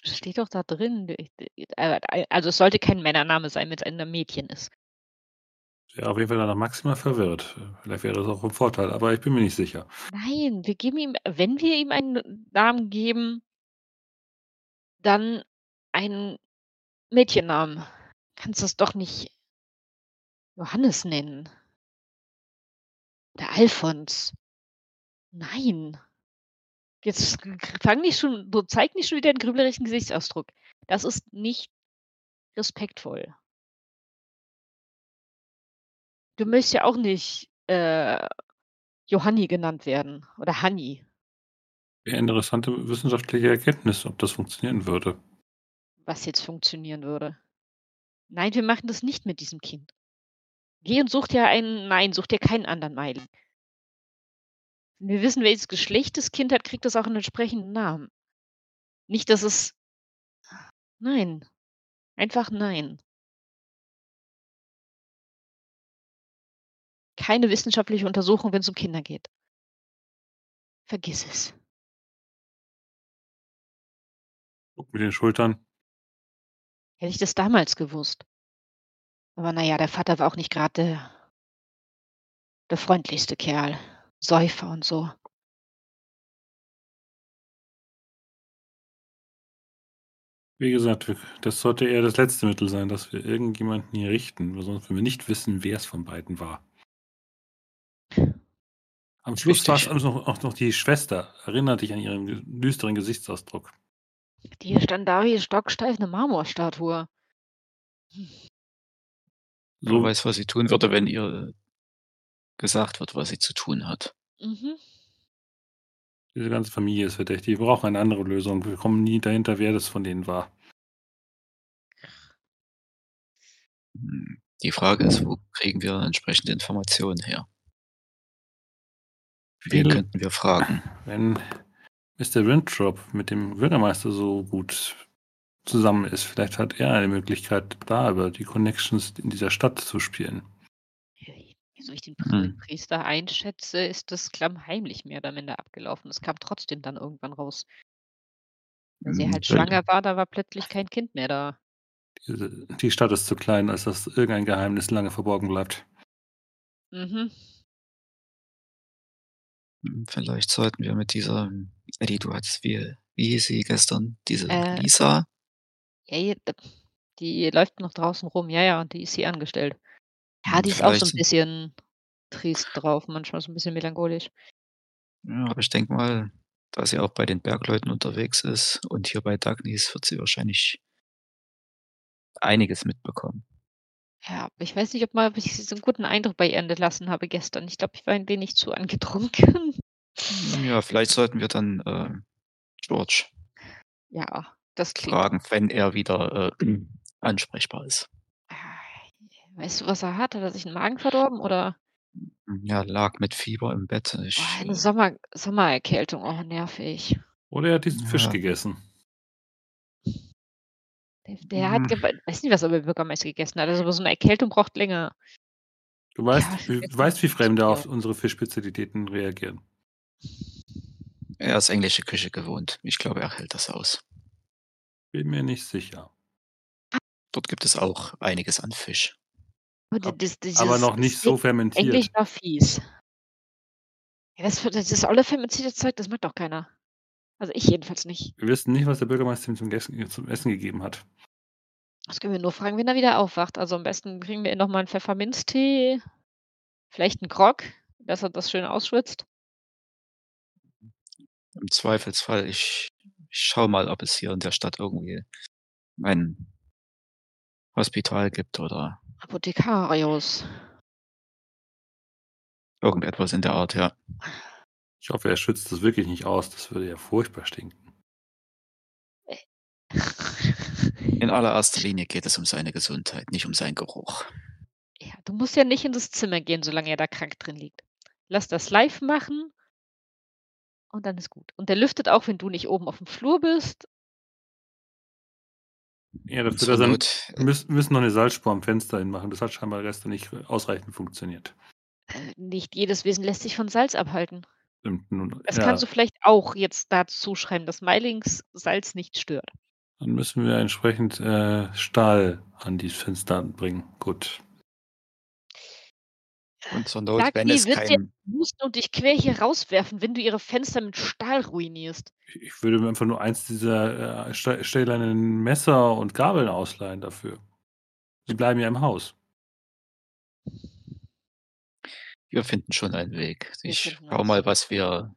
Steht doch da drin. D äh, ei also, es sollte kein Männername sein, wenn's ein Mädchen ist. Ja, auf jeden Fall dann maximal verwirrt. Vielleicht wäre das auch 'n Vorteil, aber ich bin mir nicht sicher. Nein, wir geben ihm wenn wir ihm einen Namen geben dann einen Mädchennamen. Kannst das doch nicht Johannes nennen. Oder Alfons. Nein. Jetzt fang nicht schon so zeig nicht schon wieder 'n grüblerischen Gesichtsausdruck. Das ist nicht respektvoll. Du möchtest ja auch nicht, äh, Johanni genannt werden oder Hanni. Wäre interessante wissenschaftliche Erkenntnis, ob das funktionieren würde. Was jetzt funktionieren würde. Nein, wir machen das nicht mit diesem Kind. Geh und such dir einen nein, such dir keinen anderen Meiling. Wenn wir wissen, welches Geschlecht das Kind hat, kriegt das auch einen entsprechenden Namen. Nicht, dass es nein. Einfach nein. Keine wissenschaftliche Untersuchung, wenn es um Kinder geht. Vergiss es. Guck mit den Schultern. Hätte ich das damals gewusst. Aber na ja, der Vater war auch nicht gerade der der freundlichste Kerl. Säufer und so. Wie gesagt, das sollte eher das letzte Mittel sein, dass wir irgendjemanden hier richten, weil sonst würden wir nicht wissen, wer es von beiden war. Am Schluss war es auch noch die Schwester. Erinnere dich an ihren düsteren Gesichtsausdruck. Die stand da wie stocksteif 'ne Marmorstatue. So weiß, was sie tun würde, wenn ihr gesagt wird, was sie zu tun hat. Mhm. Diese ganze Familie ist verdächtig. Wir brauchen eine andere Lösung. Wir kommen nie dahinter, wer das von denen war. Hm, die Frage ist, wo kriegen wir entsprechende Informationen her? Wen könnten wir fragen? Wenn Mr. Winthrop mit dem Bürgermeister so gut zusammen ist, vielleicht hat er eine Möglichkeit, da über die Connections in dieser Stadt zu spielen. So ich den Mhm. Priester einschätze, ist das klammheimlich mehr oder minder abgelaufen. Es kam trotzdem dann irgendwann raus. Wenn sie Hm, halt schwanger war, da war plötzlich kein Kind mehr da. Die Stadt ist zu klein, als dass irgendein Geheimnis lange verborgen bleibt. Mhm. Hm, vielleicht sollten wir mit dieser Eddie, du hattest wie wie hieß sie gestern? Diese Äh Lisa? Ja, die läuft noch draußen rum. Ja, ja, die ist hier angestellt. Ja, die ist auch so 'n vielleicht bisschen trist drauf, manchmal so 'n bisschen melancholisch. Ja, aber ich denke mal, da sie auch bei den Bergleuten unterwegs ist und hier bei Dagny's, wird sie wahrscheinlich einiges mitbekommen. Ja, aber ich weiß nicht, ob mal ob ich so 'n guten Eindruck bei ihr hinterlassen habe gestern. Ich glaube, ich war ein wenig zu angetrunken. Hm, ja, vielleicht sollten wir dann, äh, George Ja, das klingt fragen, wenn er wieder, äh, ansprechbar ist. Weißt du, was er hat? Hat er sich 'n Magen verdorben oder ja, lag mit Fieber im Bett. Oh, Ich, eine äh Sommer Sommererkältung. Oh, nervig. Oder er hat diesen Fisch Ja. gegessen. Der der hat Hm. geba weiß nicht, was er beim Bürgermeister gegessen hat. Also, aber so 'ne Erkältung braucht länger. Du Ja, weißt ich du weißt, wie Fremde auf unsere Fischspezialitäten reagieren. Er ist englische Küche gewohnt. Ich glaube, er hält das aus. Bin mir nicht sicher. Dort gibt es auch einiges an Fisch. Das dieses aber noch nicht so fermentiert. war fies. Ja, das das olle fermentierte Zeug, das mag doch keiner. Also, ich jedenfalls nicht. Wir wissen nicht, was der Bürgermeister ihm zum Gessen zum Essen gegeben hat. Das können wir nur fragen, wenn er wieder aufwacht. Also, am besten kriegen wir noch mal 'n Pfefferminztee, vielleicht 'n Grog, dass er das schön ausschwitzt. Im Zweifelsfall, ich ich schaue mal, ob es hier in der Stadt irgendwie ein Hospital gibt oder Apothekarius. irgendetwas in der Art, ja. Ich hoffe, er schützt das wirklich nicht aus. Das würde ja furchtbar stinken. In allererster Linie geht es um seine Gesundheit, nicht um seinen Geruch. Ja, du musst ja nicht in das Zimmer gehen, solange er da krank drin liegt. Lass das live machen und dann ist gut. Und der lüftet auch, wenn du nicht oben aufm Flur bist. Ja, das Und wird zur er müssen müssen noch 'ne Salzspur am Fenster hinmachen. Das hat scheinbar gestern nicht ausreichend funktioniert. Äh, nicht jedes Wesen lässt sich von Salz abhalten. Stimmt, nun Das ja. kannst du vielleicht auch jetzt dazu schreiben, dass Meilings Salz nicht stört. Dann müssen wir entsprechend, äh, Stahl an die Fenster bringen. Gut. Und zur Not, wenn Dagny es wird dir kein husten und dich quer hier rauswerfen, wenn du ihre Fenster mit Stahl ruinierst. Ich würde mir einfach nur eins dieser, äh, stä stählernen Messer und Gabeln ausleihen dafür. Sie bleiben ja im Haus. Wir finden schon einen Weg. Wir Ich was. mal, was wir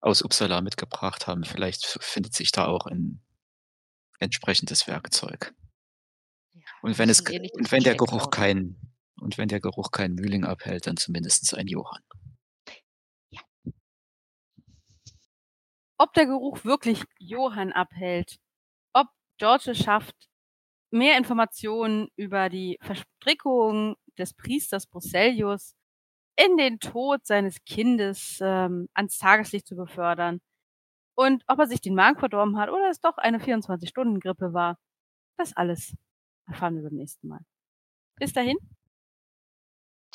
aus Uppsala mitgebracht haben. Vielleicht findet sich da auch ein entsprechendes Werkzeug. Ja, Und wenn es eh und wenn der Geruch kein und wenn der Geruch keinen Mühling abhält, dann zumindest ein Johann. Ja. ob der Geruch wirklich Johann abhält, ob George es schafft, mehr Informationen über die Verstrickung des Priesters Bruselius in den Tod seines Kindes ähm, ans Tageslicht zu befördern. Und ob er sich den Magen verdorben hat oder es doch eine 24-Stunden-Grippe war. Das alles erfahren wir beim nächsten Mal. Bis dahin.